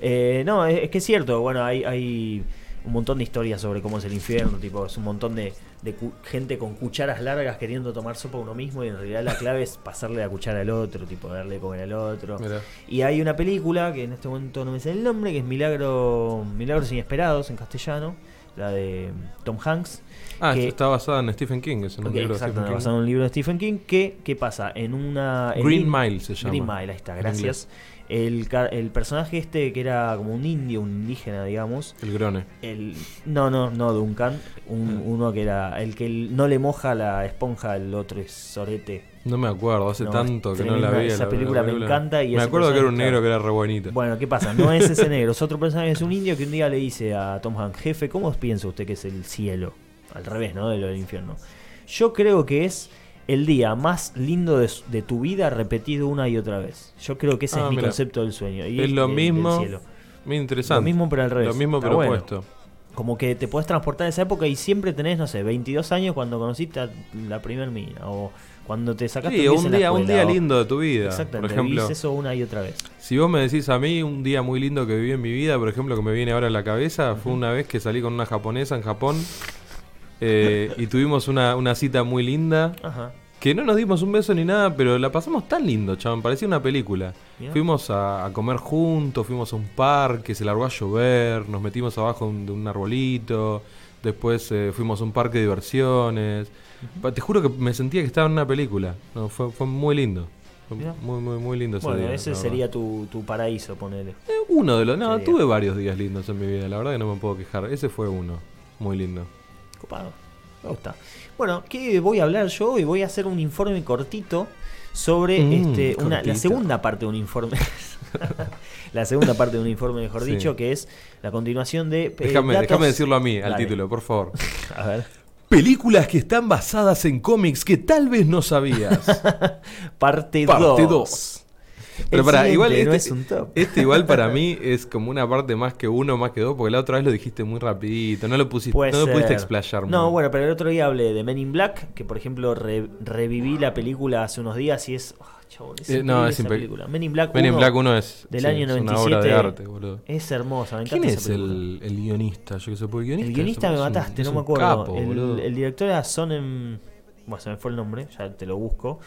Eh, no, es, es que es cierto. Bueno, hay, hay un montón de historias sobre cómo es el infierno. Tipo, es un montón de, de gente con cucharas largas queriendo tomar sopa uno mismo. Y en realidad la clave es pasarle la cuchara al otro, tipo, darle de comer al otro. Mirá. Y hay una película que en este momento no me sé el nombre, que es Milagro, Milagros Inesperados en castellano. La de Tom Hanks. Ah, que- está basada en Stephen King, es un Ok, libro de exacto, Stephen King. basado en un libro de Stephen King. Que, ¿Qué pasa? En una. en Green Mile se llama. Green Mile, ahí está, en gracias. El, el personaje este que era como un indio, un indígena, digamos. El grone. El, no, no, no, Duncan. Un, Mm. Uno que era el que el- no le moja la esponja al otro es sorete. No me acuerdo, hace No, tanto que no la vi. esa la- película la me encanta y me acuerdo que era un negro que era re bonito. Bueno, ¿qué pasa? No es ese negro, es otro personaje, es un indio que un día le dice a Tom Hanks, jefe, ¿cómo piensa usted que es el cielo? Al revés, ¿no? De lo del infierno. Yo creo que es el día más lindo de, de tu vida repetido una y otra vez. Yo creo que ese Ah, es mi mira. concepto del sueño. Y es lo del mismo. cielo. Muy interesante. Lo mismo, pero al revés. Lo mismo, pero bueno. Como que te puedes transportar a esa época y siempre tenés, no sé, 22 años cuando conociste a la primer mina. O cuando te sacaste Sí, un 10 un en la día, un día o- lindo de tu vida. Por Exactamente, ejemplo, vivís eso una y otra vez. si vos me decís a mí un día muy lindo que viví en mi vida, por ejemplo, que me viene ahora a la cabeza, fue una vez que salí con una japonesa en Japón eh, y tuvimos una, una cita muy linda. Ajá. Que no nos dimos un beso ni nada, pero la pasamos tan lindo, chaval. Parecía una película. Fuimos a, a comer juntos, fuimos a un parque, se largó a llover, nos metimos abajo de un- de un arbolito. Después eh, fuimos a un parque de diversiones. Te juro que me sentía que estaba en una película. No, fue, fue muy lindo. Fue muy, muy, muy lindo ese Bueno, día, ese sería tu, tu paraíso, ponele. Eh, uno de los. No, Sería. tuve varios días lindos en mi vida. La verdad que no me puedo quejar. Ese fue uno. Muy lindo. Copado. Me gusta. Bueno, ¿qué voy a hablar yo? Y voy a hacer un informe cortito sobre Mm, este, una, la segunda parte de un informe. la segunda parte de un informe, mejor Sí. dicho, que es la continuación de. eh, Déjame, decirlo a mí, al Dale. título, por favor. A ver. Películas que están basadas en cómics que tal vez no sabías. Parte 2. Parte 2. Pero para, igual no este, es un top. este igual para mí es como una parte más que uno, más que dos, porque la otra vez lo dijiste muy rapidito, no lo pusiste, Puede no lo pudiste explayar No, muy. bueno, pero el otro día hablé de Men in Black, que por ejemplo re- reviví la película hace unos días y es. ah, chabón, es Eh, no, es esa película. Men in Black Men in 1 Black 1 es, del sí, año es 97. una obra de arte, boludo. Es hermosa, me ¿Quién encanta es esa película. el, el guionista? Yo que sé, porque el guionista, El guionista es me un- mataste, es no me acuerdo. capo, el, director era Sonem. Bueno, se me fue el nombre, ya te lo busco.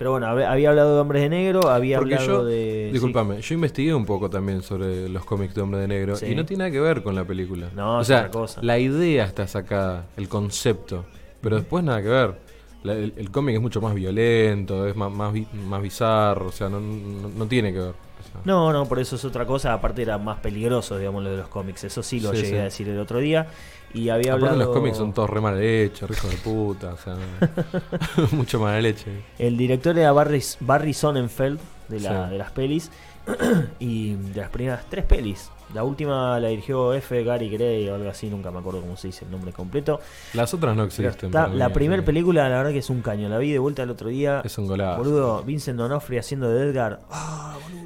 Pero bueno, hab- había hablado de Hombres de Negro, había Porque hablado yo, de. sí. discúlpame, yo investigué un poco también sobre los cómics de Hombre de Negro Sí. y no tiene nada que ver con la película. No, o es sea, otra cosa. la idea está sacada, el concepto, pero después nada que ver. La- el el cómic es mucho más violento, es más, más, más bizarro, o sea, no, no, no tiene que ver. o sea. No, no, por eso es otra cosa. Aparte era más peligroso, digamos, lo de los cómics. Eso sí lo Sí, llegué a decir el otro día. Y había Aparte hablado. los cómics son todos re mal hechos, hijos de puta, o sea, mucho mala leche. El director era Barry, Barry Sonnenfeld de, la, Sí. de las pelis. y de las primeras tres pelis. La última la dirigió F. Gary Gray o algo así, nunca me acuerdo cómo se dice el nombre completo. Las otras no existen. está- la primera película, la verdad que es un caño. La vi de vuelta el otro día. Es un golazo. Boludo, Vincent D'Onofrio haciendo de Edgar. Ah, Me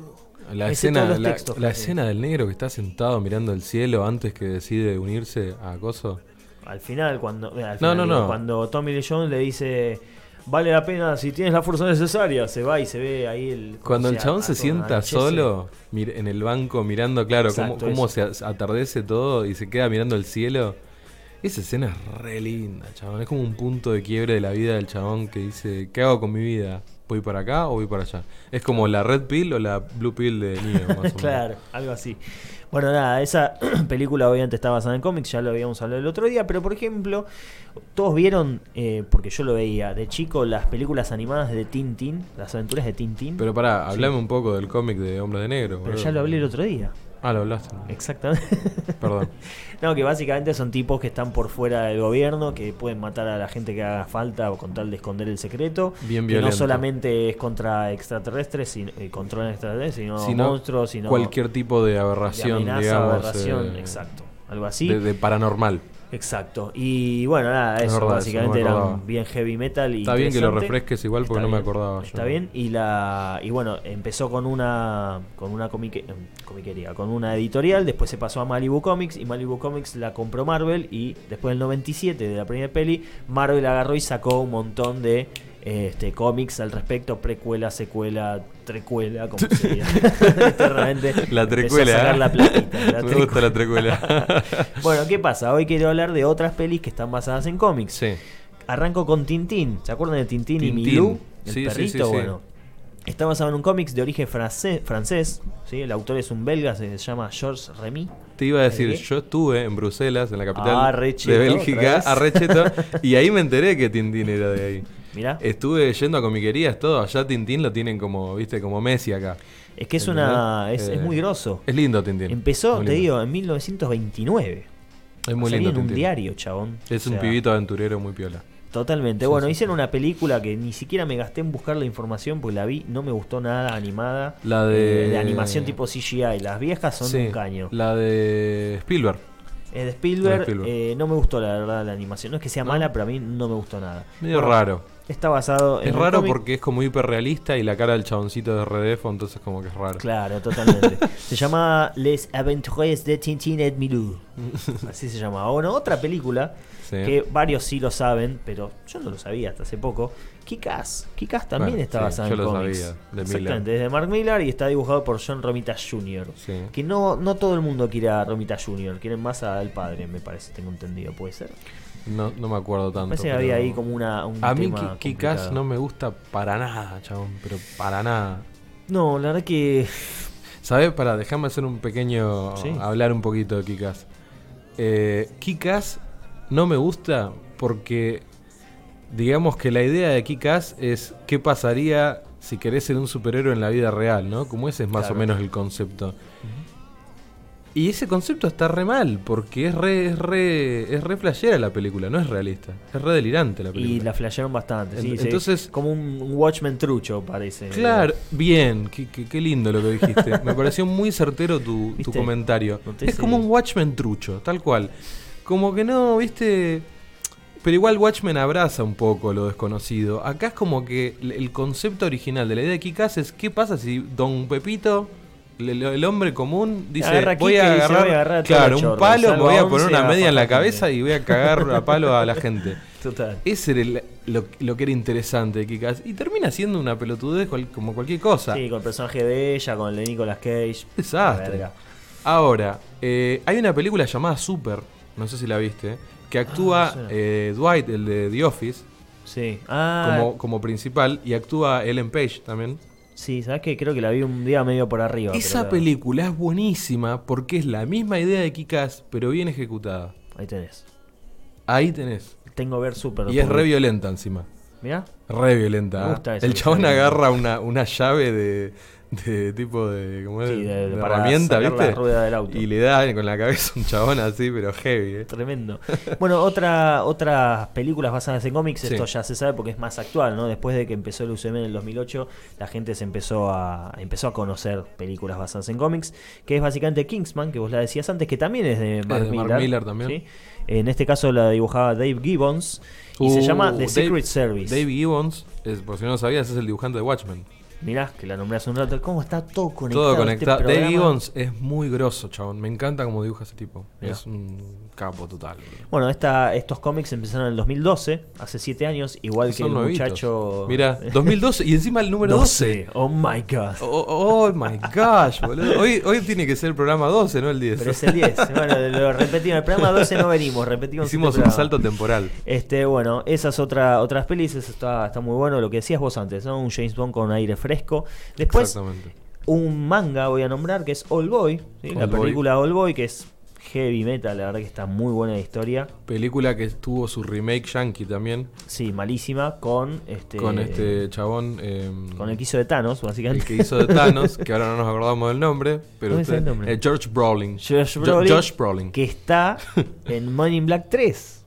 sé escena, la, textos, la escena del negro que está sentado mirando el cielo antes que decide unirse a Coso. Al final, cuando, eh, al No, final, no, digo, no. cuando Tommy Lee Jones le dice, vale la pena si tienes la fuerza necesaria, se va y se ve ahí el... Cuando el chabón se sienta solo mir- en el banco mirando, claro, cómo, Exacto, cómo se atardece todo y se queda mirando el cielo. Esa escena es re linda, chabón. Es como un punto de quiebre de la vida del chabón que dice, ¿qué hago con mi vida? ¿Voy para acá o voy para allá? Es como la red pill o la blue pill de Neo, más o menos. Claro, algo así. Bueno, nada, esa película obviamente está basada en cómics, ya lo habíamos hablado el otro día, pero por ejemplo, todos vieron, eh, porque yo lo veía de chico, las películas animadas de Tintín, las aventuras de Tintín. Pero pará, hablame un poco del cómic de Hombre de Negro. Pero boludo. ya lo hablé el otro día. Ah, lo hablaste. Exactamente. Perdón. No, que básicamente son tipos que están por fuera del gobierno, que pueden matar a la gente que haga falta o con tal de esconder el secreto. Bien que no violento. solamente es contra extraterrestres, sino, eh, controlan extraterrestres, sino, Sino monstruos, sino cualquier tipo de de aberración, amenaza, digamos. aberración, eh, exacto. Algo así. De, de paranormal. Exacto. Y bueno, nada, Es eso verdad, básicamente eso no acordaba. bien heavy metal y Está bien que lo refresques igual porque Está no me acordaba yo. Está bien. Y la y bueno, empezó con una con una comique- em, comiquería, con una editorial, después se pasó a Malibu Comics y Malibu Comics la compró Marvel y después del 97 de la primera peli, Marvel agarró y sacó un montón de este, cómics al respecto, precuela, secuela, trecuela, como se diga. Realmente La a trecuela. sacar ¿eh? la platita, la Me gusta la trecuela. bueno, ¿qué pasa? Hoy quiero hablar de otras pelis que están basadas en cómics. sí. Arranco con Tintín. ¿Se acuerdan de Tintín, y. Milú? El Sí, perrito, sí, bueno. Está basado en un cómics de origen francés, francés ¿sí? el autor es un belga, se llama Georges Remy. Te iba a decir, ¿Qué? yo estuve en Bruselas, en la capital Ah, de Bélgica, a Recheto, y ahí me enteré que Tintín era de ahí. Mirá, Estuve yendo a comiquerías, todo, allá Tintín lo tienen como, viste, como Messi acá. es que es una es, muy grosso. Es lindo Tintín. Empezó, te digo, en 1929. Es muy lindo en un diario, chabón. Es O un sea, pibito aventurero muy piola. Totalmente. Sí, bueno, sí. hicieron una película que ni siquiera me gasté en buscar la información porque la vi, no me gustó nada animada. La de- Eh, de animación tipo CGI. Las viejas son Sí, un caño. La de Spielberg. Es de Spielberg, De Spielberg. eh, no me gustó la verdad la animación. No es que sea ¿No? mala, pero a mí no me gustó nada. Medio Bueno, raro. Está basado en Es raro cómic- porque es como hiperrealista y la cara del chaboncito de Redefo, entonces como que es raro. Claro, totalmente. se llama Les Aventures de Tintin et Milou. Así se llama. Bueno, otra película Sí. que varios sí lo saben, pero yo no lo sabía hasta hace poco. Kick-Ass. Kick-Ass también Bueno, está sí, yo en lo cómics. sabía, de Exactamente, es de Mark Millar y está dibujado por John Romita Jr. Sí. Que no, no todo el mundo quiere a Romita Jr., quieren más al padre, me parece, tengo entendido, puede ser. No, no me acuerdo tanto. Parece que pero- había ahí como una. Un A mí tema Ki- Kick-Ass complicado. no me gusta para nada, chabón, pero para nada. No, la verdad que. ¿Sabes? Para, déjame hacer un pequeño. Sí. hablar un poquito de Kick-Ass. Eh, Kick-Ass no me gusta porque. Digamos que la idea de Kick-Ass es qué pasaría si querés ser un superhéroe en la vida real, ¿no? Como ese es más Claro. o menos el concepto. Y ese concepto está re mal, porque es re, es re, es re flashera la película, no es realista. Es re delirante la película. Y la flashearon bastante. sí, En- sí. entonces- Como un, un Watchmen trucho, parece. Claro, bien, qué, qué- qué lindo lo que dijiste. Me pareció muy certero tu, tu comentario. Es como un Watchmen trucho, tal cual. Como que no, viste. Pero igual Watchmen abraza un poco lo desconocido. Acá es como que el- el concepto original de la idea de Kikas es: ¿qué pasa si Don Pepito, el, el hombre común, dice: Voy a dice, agarrar, "Voy a agarrar a claro, un palo, me voy a poner 11 una media en la fajar gente". cabeza y voy a cagar a palo a la gente? Total. Ese era el- lo, lo que era interesante de Kikas. Y termina siendo una pelotudez cual- como cualquier cosa. Sí, con el personaje de ella, con el de Nicolas Cage. Desastre. Ahora, eh, hay una película llamada Super, no sé si la viste, que actúa Ah, eh, Dwight, el de The Office, Sí. Ah, como, como principal y actúa Ellen Page también. Sí, ¿sabes qué? Creo que la vi un día medio por arriba. Esa pero película es buenísima porque es la misma idea de Kikas, pero bien ejecutada. Ahí tenés. Ahí tenés. Tengo ver súper. Y es re violenta encima. Mirá. Re violenta. Me ¿eh? gusta eso El que chabón agarra una, una llave de, de tipo de, ¿cómo es? Sí, de- De para herramienta, la ¿viste? rueda del auto. Y le da con la cabeza un chabón así, pero heavy. ¿eh? Tremendo. Bueno, otra, otras películas basadas en cómics, Sí. esto ya se sabe porque es más actual, ¿no? Después de que empezó el UCM en el 2008, la gente se empezó a empezó a conocer películas basadas en cómics, que es básicamente Kingsman, que vos la decías antes, que también es de Mark, de Mark Millar, Millar también. ¿sí? En este caso la dibujaba Dave Gibbons y se Uh, llama The Dave- Secret Service. Dave Gibbons, es, por si no lo sabías, es el dibujante de Watchmen. Mirá, que la nombré hace un rato. ¿Cómo está todo conectado? Todo este conectado. Dave programa? Gibbons es muy grosso, chabón. Me encanta cómo dibuja ese tipo. Mirá. Es un capo total. Bueno, esta, estos cómics empezaron en el 2012, hace 7 años, igual que el muchacho... Mira, 2012 y encima el número 12. Oh my god. Oh, oh my gosh, boludo. Hoy, hoy tiene que ser el programa 12, no el 10. Pero es el 10. Bueno, lo repetimos. El programa 12 no venimos, repetimos. Hicimos este un programa. salto temporal. Este, bueno, esas otra, otras pelis, eso está, está muy bueno. Lo que decías vos antes, ¿no? Un James Bond con aire fresco. Después, un manga voy a nombrar que es All Boy. ¿sí? La Boy. película All Boy, que es heavy metal, la verdad que está muy buena la historia. Película que tuvo su remake yankee también. Sí, malísima, con este. Con este chabón. eh, Con el que hizo de Thanos, el básicamente. que hizo de Thanos, que ahora no nos acordamos del nombre. Pero ¿Cómo es el usted- nombre? eh, George Brolin. Josh Jo- Brolin, Josh Brolin. Que está en Money in Black 3.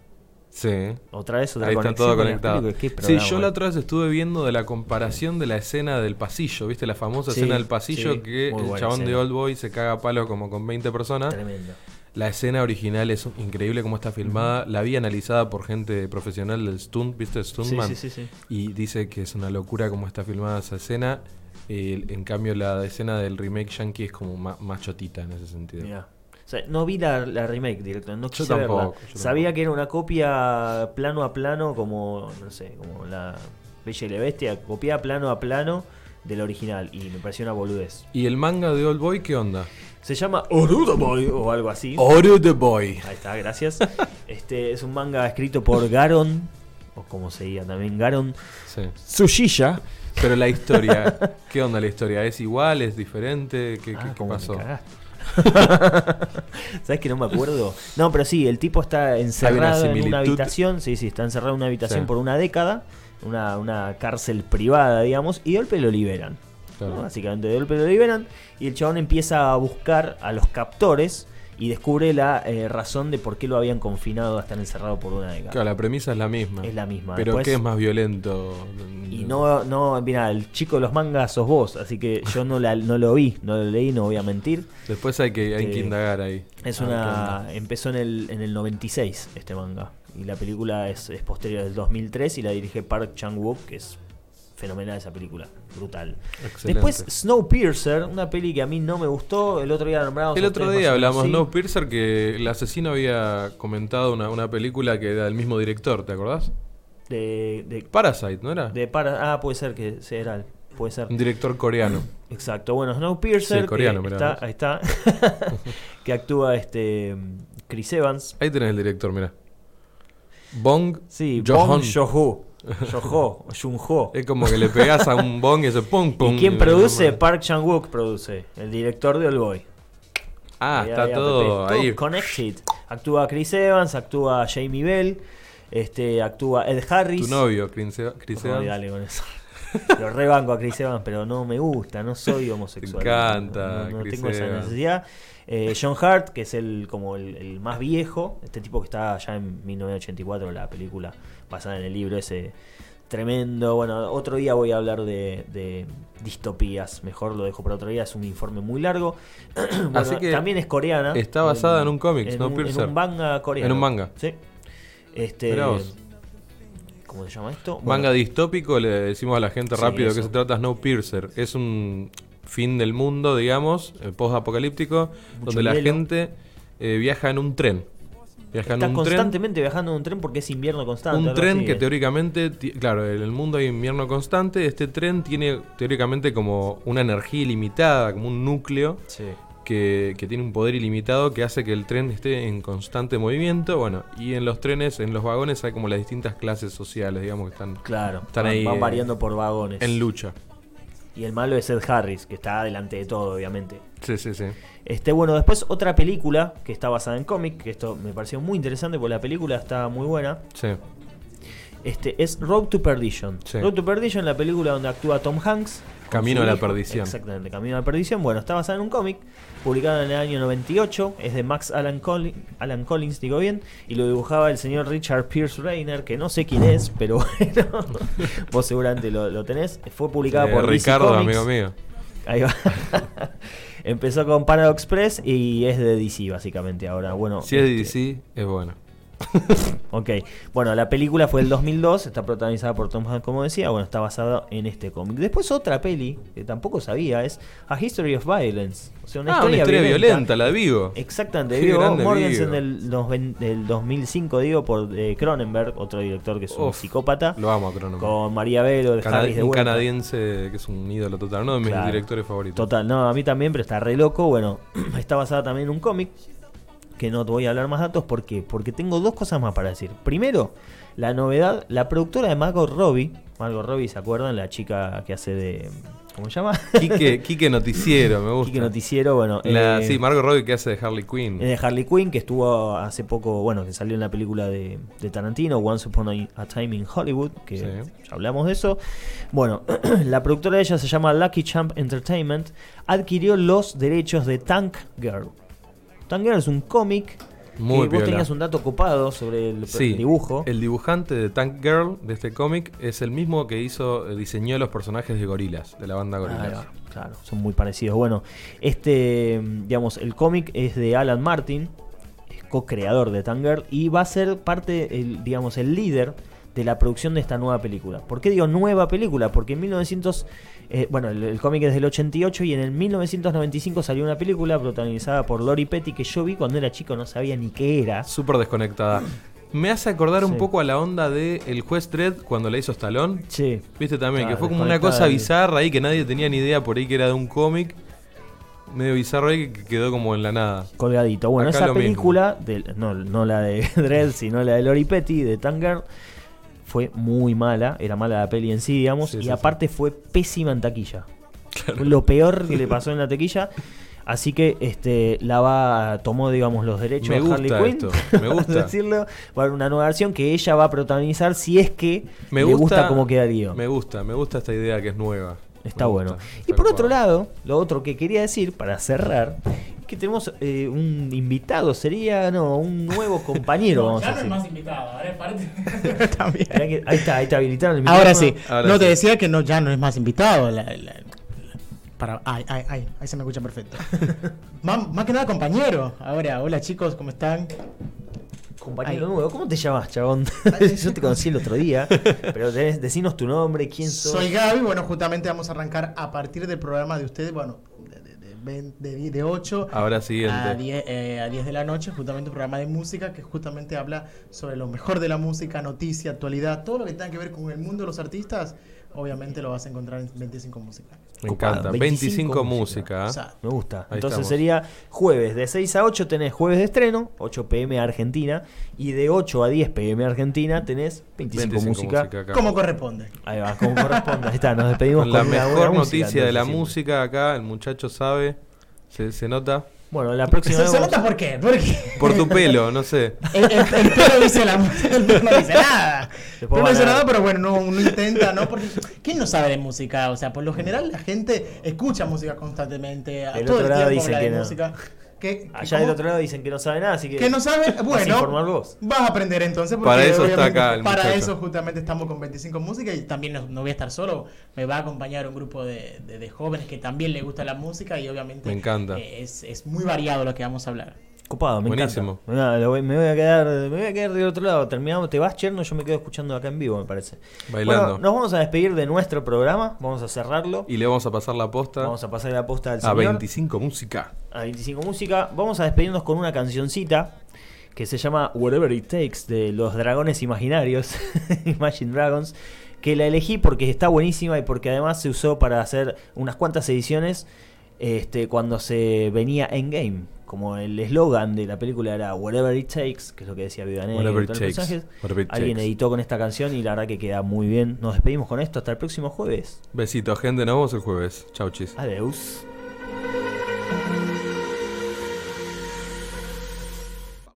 Sí. Otra vez otra Ahí está todo conectado. Sí, yo la otra vez estuve viendo de la comparación de la escena del pasillo, ¿viste? La famosa Sí, escena del pasillo sí, que muy el chabón de. Old Boy se caga a palo como con 20 personas. Tremendo. La escena original es increíble cómo está filmada. La vi analizada por gente profesional del stunt, ¿viste? Stuntman. sí, sí, sí. Y dice que es una locura cómo está filmada esa escena. Eh, en cambio, la escena del remake yankee es como más, chotita en ese sentido. Mirá. Sea, no vi la, la remake directo, no quise tampoco, verla. yo Sabía tampoco. que era una copia plano a plano, como, no sé, como la Bella y la Bestia, copiada plano a plano del original. Y me pareció una boludez. ¿Y el manga de Old Boy qué onda? Se llama Oruda Boy o algo así. The Boy. Ahí está, gracias. Este es un manga escrito por Garon, o como se diga también, Garon Sí. Tsushija. Pero la historia, ¿qué onda la historia? ¿Es igual? ¿Es diferente? ¿Qué, Ah, qué pasó? ¿Sabes que no me acuerdo? No, pero sí, el tipo está encerrado en una habitación. Sí, sí, está encerrado en una habitación Sí. por una década. Una, una cárcel privada, digamos. Y de golpe lo liberan. Claro. ¿no? Básicamente de golpe lo liberan. Y el chabón empieza a buscar a los captores. Y descubre la eh, razón de por qué lo habían confinado a estar encerrado por una década. Claro, la premisa es la misma. Es la misma. Pero Después- ¿qué es más violento? Y no, no, mira, el chico de los mangas sos vos, así que yo no, la, no lo vi, no lo leí, no voy a mentir. Después hay que, hay que Eh, indagar ahí. Es una. Empezó en el, en el 96 este manga. Y la película es, es posterior del 2003 y la dirige Park Chan-wook, que es fenomenal esa película. Brutal. Excelente. Después Snowpiercer, una peli que a mí no me gustó. El otro día nombramos. El otro día hablamos sí. No Piercer que el asesino había comentado una, una película que era del mismo director, ¿te acordás? De, de, Parasite, ¿no era? de para, ah, puede ser que sea era. Puede ser. Un director coreano. Exacto, bueno, Snowpiercer, Sí, coreano, que mirá está, ahí está, que actúa este Chris Evans. Ahí tenés el director, mira. Bong Sí. Bong Joon-ho, Joon-ho, o Joon-ho. Es como que le pegás a un bong y se pum pum. ¿Y quién produce? Park Chan-wook produce, el director de All Boy. Ah, Ahí, está ahí, todo ahí. connected. Actúa Chris Evans, actúa Jamie Bell, este, actúa Ed Harris. Tu novio, Chris Evans. dale con eso. Lo rebanco a Chris Evans, pero no me gusta, no soy homosexual. Te encanta, No, no Chris tengo esa necesidad. Eh, John Hart, que es el como el, el más viejo, este tipo que está ya en 1984, la película basada en el libro ese tremendo. Bueno, otro día voy a hablar de, de distopías, mejor lo dejo para otro día, es un informe muy largo. Bueno, Así que también es coreana. está basada en un cómic, en un, Snowpiercer. en un manga coreano. En un manga. Sí. Este. ¿Cómo se llama esto? Bueno, Manga distópico, le decimos a la gente Sí, rápido que eso. se trata Snowpiercer. Es un fin del mundo, digamos, eh, post-apocalíptico, donde la gente eh, viaja en un tren. Viaja Está en un tren. constantemente viajando en un tren porque es invierno constante. Un tren que eh. teóricamente, claro, en el mundo hay invierno constante. Este tren tiene teóricamente como una energía ilimitada, como un núcleo Sí. que, que tiene un poder ilimitado que hace que el tren esté en constante movimiento. Bueno, y en los trenes, en los vagones, hay como las distintas clases sociales, digamos, que están, Claro, están van, ahí van eh, variando por vagones. en lucha. Y el malo es Ed Harris, que está delante de todo, obviamente. Sí, sí, sí. Este, bueno, después otra película que está basada en cómic, que esto me pareció muy interesante porque la película está muy buena. Sí. Este, es Road to Perdition. Sí. Road to Perdition, la película donde actúa Tom Hanks. Camino a la hijo. perdición. Exactamente, Camino a la Perdición. Bueno, está basada en un cómic, publicado en el año 98. Es de Max Alan, Colli- Alan Collins, digo bien. Y lo dibujaba el señor Richard Pierce Reiner, que no sé quién es, pero bueno, vos seguramente lo, lo tenés. Fue publicada Eh, por DC Ricardo, Comics. amigo mío. Ahí va. Empezó con Paradox Press y es de DC, básicamente. Ahora, bueno. Si es de este, DC, es bueno. Ok, bueno, la película fue del 2002, está protagonizada por Tom Hanks, como decía, bueno, está basada en este cómic. Después otra peli, que tampoco sabía, es A History of Violence. O sea, una, ah, historia, una historia violenta, la de Vigo. Exactamente, Vigo Vigo. del, del 2005, digo, por eh, Cronenberg, otro director que es un Uf, psicópata, Lo amo a Cronenberg. con María Vero, de Cana- Harris de un canadiense que es un ídolo total, uno de mis Claro. directores favoritos. Total, no, a mí también, pero está re loco. Bueno, está basada también en un cómic. Que no te voy a hablar más datos. ¿Por qué? Porque tengo dos cosas más para decir. Primero, la novedad. La productora de Margot Robbie. Margot Robbie, ¿se acuerdan? La chica que hace de. ¿Cómo se llama? Quique, Quique Noticiero, me gusta. Quique Noticiero. Bueno, La- eh, sí, Margot Robbie que hace de Harley Quinn. de Harley Quinn, que estuvo hace poco, bueno, que salió en la película de, de Tarantino, Once Upon a, a Time in Hollywood, que Sí. ya hablamos de eso. Bueno, la productora de ella se llama Lucky Champ Entertainment, adquirió los derechos de Tank Girl. Tank Girl es un cómic Muy que vos tenías un dato copado sobre el, Sí, el dibujo. El dibujante de Tank Girl de este cómic es el mismo que hizo, eh, diseñó los personajes de Gorilas, de la banda Gorilas. claro, son muy parecidos. Bueno, este, mm, digamos, el cómic es de Alan Martin, es co-creador de Tanger y va a ser parte, el, digamos, el líder de la producción de esta nueva película. ¿Por qué digo nueva película? Porque en 1900, eh, bueno, el, el cómic es del 88 y en el 1995 salió una película protagonizada por Lori Petty que yo vi cuando era chico, no sabía ni qué era. Súper desconectada. Me hace acordar un poco a la onda de El juez Dredd cuando la hizo Stallone. Sí. Viste también, Claro, que fue como una cosa bizarra ahí que nadie tenía ni idea por ahí que era de un cómic. Medio bizarro ahí que quedó como en la nada. colgadito. Bueno, Acá esa película, de, no, no la de Dredd, sino la de Lori Petty, de Tanger, fue muy mala. Era mala la peli en sí, digamos. Sí, y sí, aparte fue pésima en taquilla. Lo peor que le pasó en la taquilla. Así que este la va tomó digamos los derechos Me de Harley Quinn, esto, me gusta. decirlo, va a haber una nueva versión que ella va a protagonizar si es que Me le gusta, gusta cómo queda el guion. Me gusta, me gusta esta idea que es nueva. Está Me bueno. gusta, Y por otro lado, lo otro que quería decir para cerrar, que tenemos eh, un invitado, sería, no, un nuevo compañero, No, vamos ya a no es más invitado, ahora es parte. También. Mirá que- ahí está, ahí está habilitado el Ahora sí. Ahora no, sí. te decía que no, ya no es más invitado. la- la- para, ay, ay, ay, ahí se me escucha perfecto. más, más que nada compañero. Ahora, hola chicos, ¿cómo están? Compañero nuevo, ¿cómo te llamas, chabón? Yo te conocí el otro día, pero tenés, decinos tu nombre, quién sos. Soy Gaby, bueno, justamente vamos a arrancar a partir del programa de ustedes, bueno, de, de, de, vein- de, die- de 8 Ahora a siguiente. 10, eh, a 10 de la noche, justamente un programa de música que justamente habla sobre lo mejor de la música, noticia, actualidad, todo lo que tenga que ver con el mundo de los artistas, obviamente lo vas a encontrar en 25 Música. Me Copado, encanta. 25 25, música. música. ¿ah? O sea, Me gusta. Ahí Entonces estamos. sería jueves de 6 a 8 tenés jueves de estreno, 8 pm Argentina, y de 8 a 10 pm Argentina tenés 25, 25 música. música acá. como corresponde. Ahí va, como corresponde. Ahí está, nos despedimos Con la con una mejor noticia música, de la música acá, el muchacho sabe, se, se nota. Bueno, la próxima ¿Se, vez se nota por qué? Porque Por tu pelo, no sé. el, el, el pelo dice la música, el pelo no dice nada. No dice nada, pero bueno, no, uno intenta, ¿no? Porque ¿quién no sabe de música? O sea, por lo general la gente escucha música constantemente, a Del todo otro el lado tiempo dicen habla de que no. música. Que, Allá del otro lado dicen que no sabe nada, así que. que no sabe, bueno, vas a aprender entonces. Porque Para eso está obviamente acá el Para muchacho. eso justamente estamos con 25 Música y también no, no voy a estar solo. Me va a acompañar un grupo de, de- de jóvenes que también les gusta la música y obviamente Me encanta. eh, es, es muy variado lo que vamos a hablar. Copado, me Buenísimo. encanta. Me voy a quedar, me voy a quedar del otro lado. Terminamos, te vas, Cherno, yo me quedo escuchando acá en vivo, me parece. Bailando. Bueno, nos vamos a despedir de nuestro programa, vamos a cerrarlo. Y le vamos a pasar la posta Vamos a pasar la posta al a señor. 25 música. a 25 Música. Vamos a despedirnos con una cancioncita que se llama Whatever It Takes de los dragones imaginarios, Imagine Dragons, que la elegí porque está buenísima y porque además se usó para hacer unas cuantas ediciones este, cuando se venía Endgame. Como el eslogan de la película era Whatever It Takes, que es lo que decía Viva Negra y todos los personajes. Alguien takes. editó con esta canción y la verdad que queda muy bien. Nos despedimos con esto hasta el próximo jueves. Besito, gente. Nos vemos el jueves. Chau, chis. Adeus.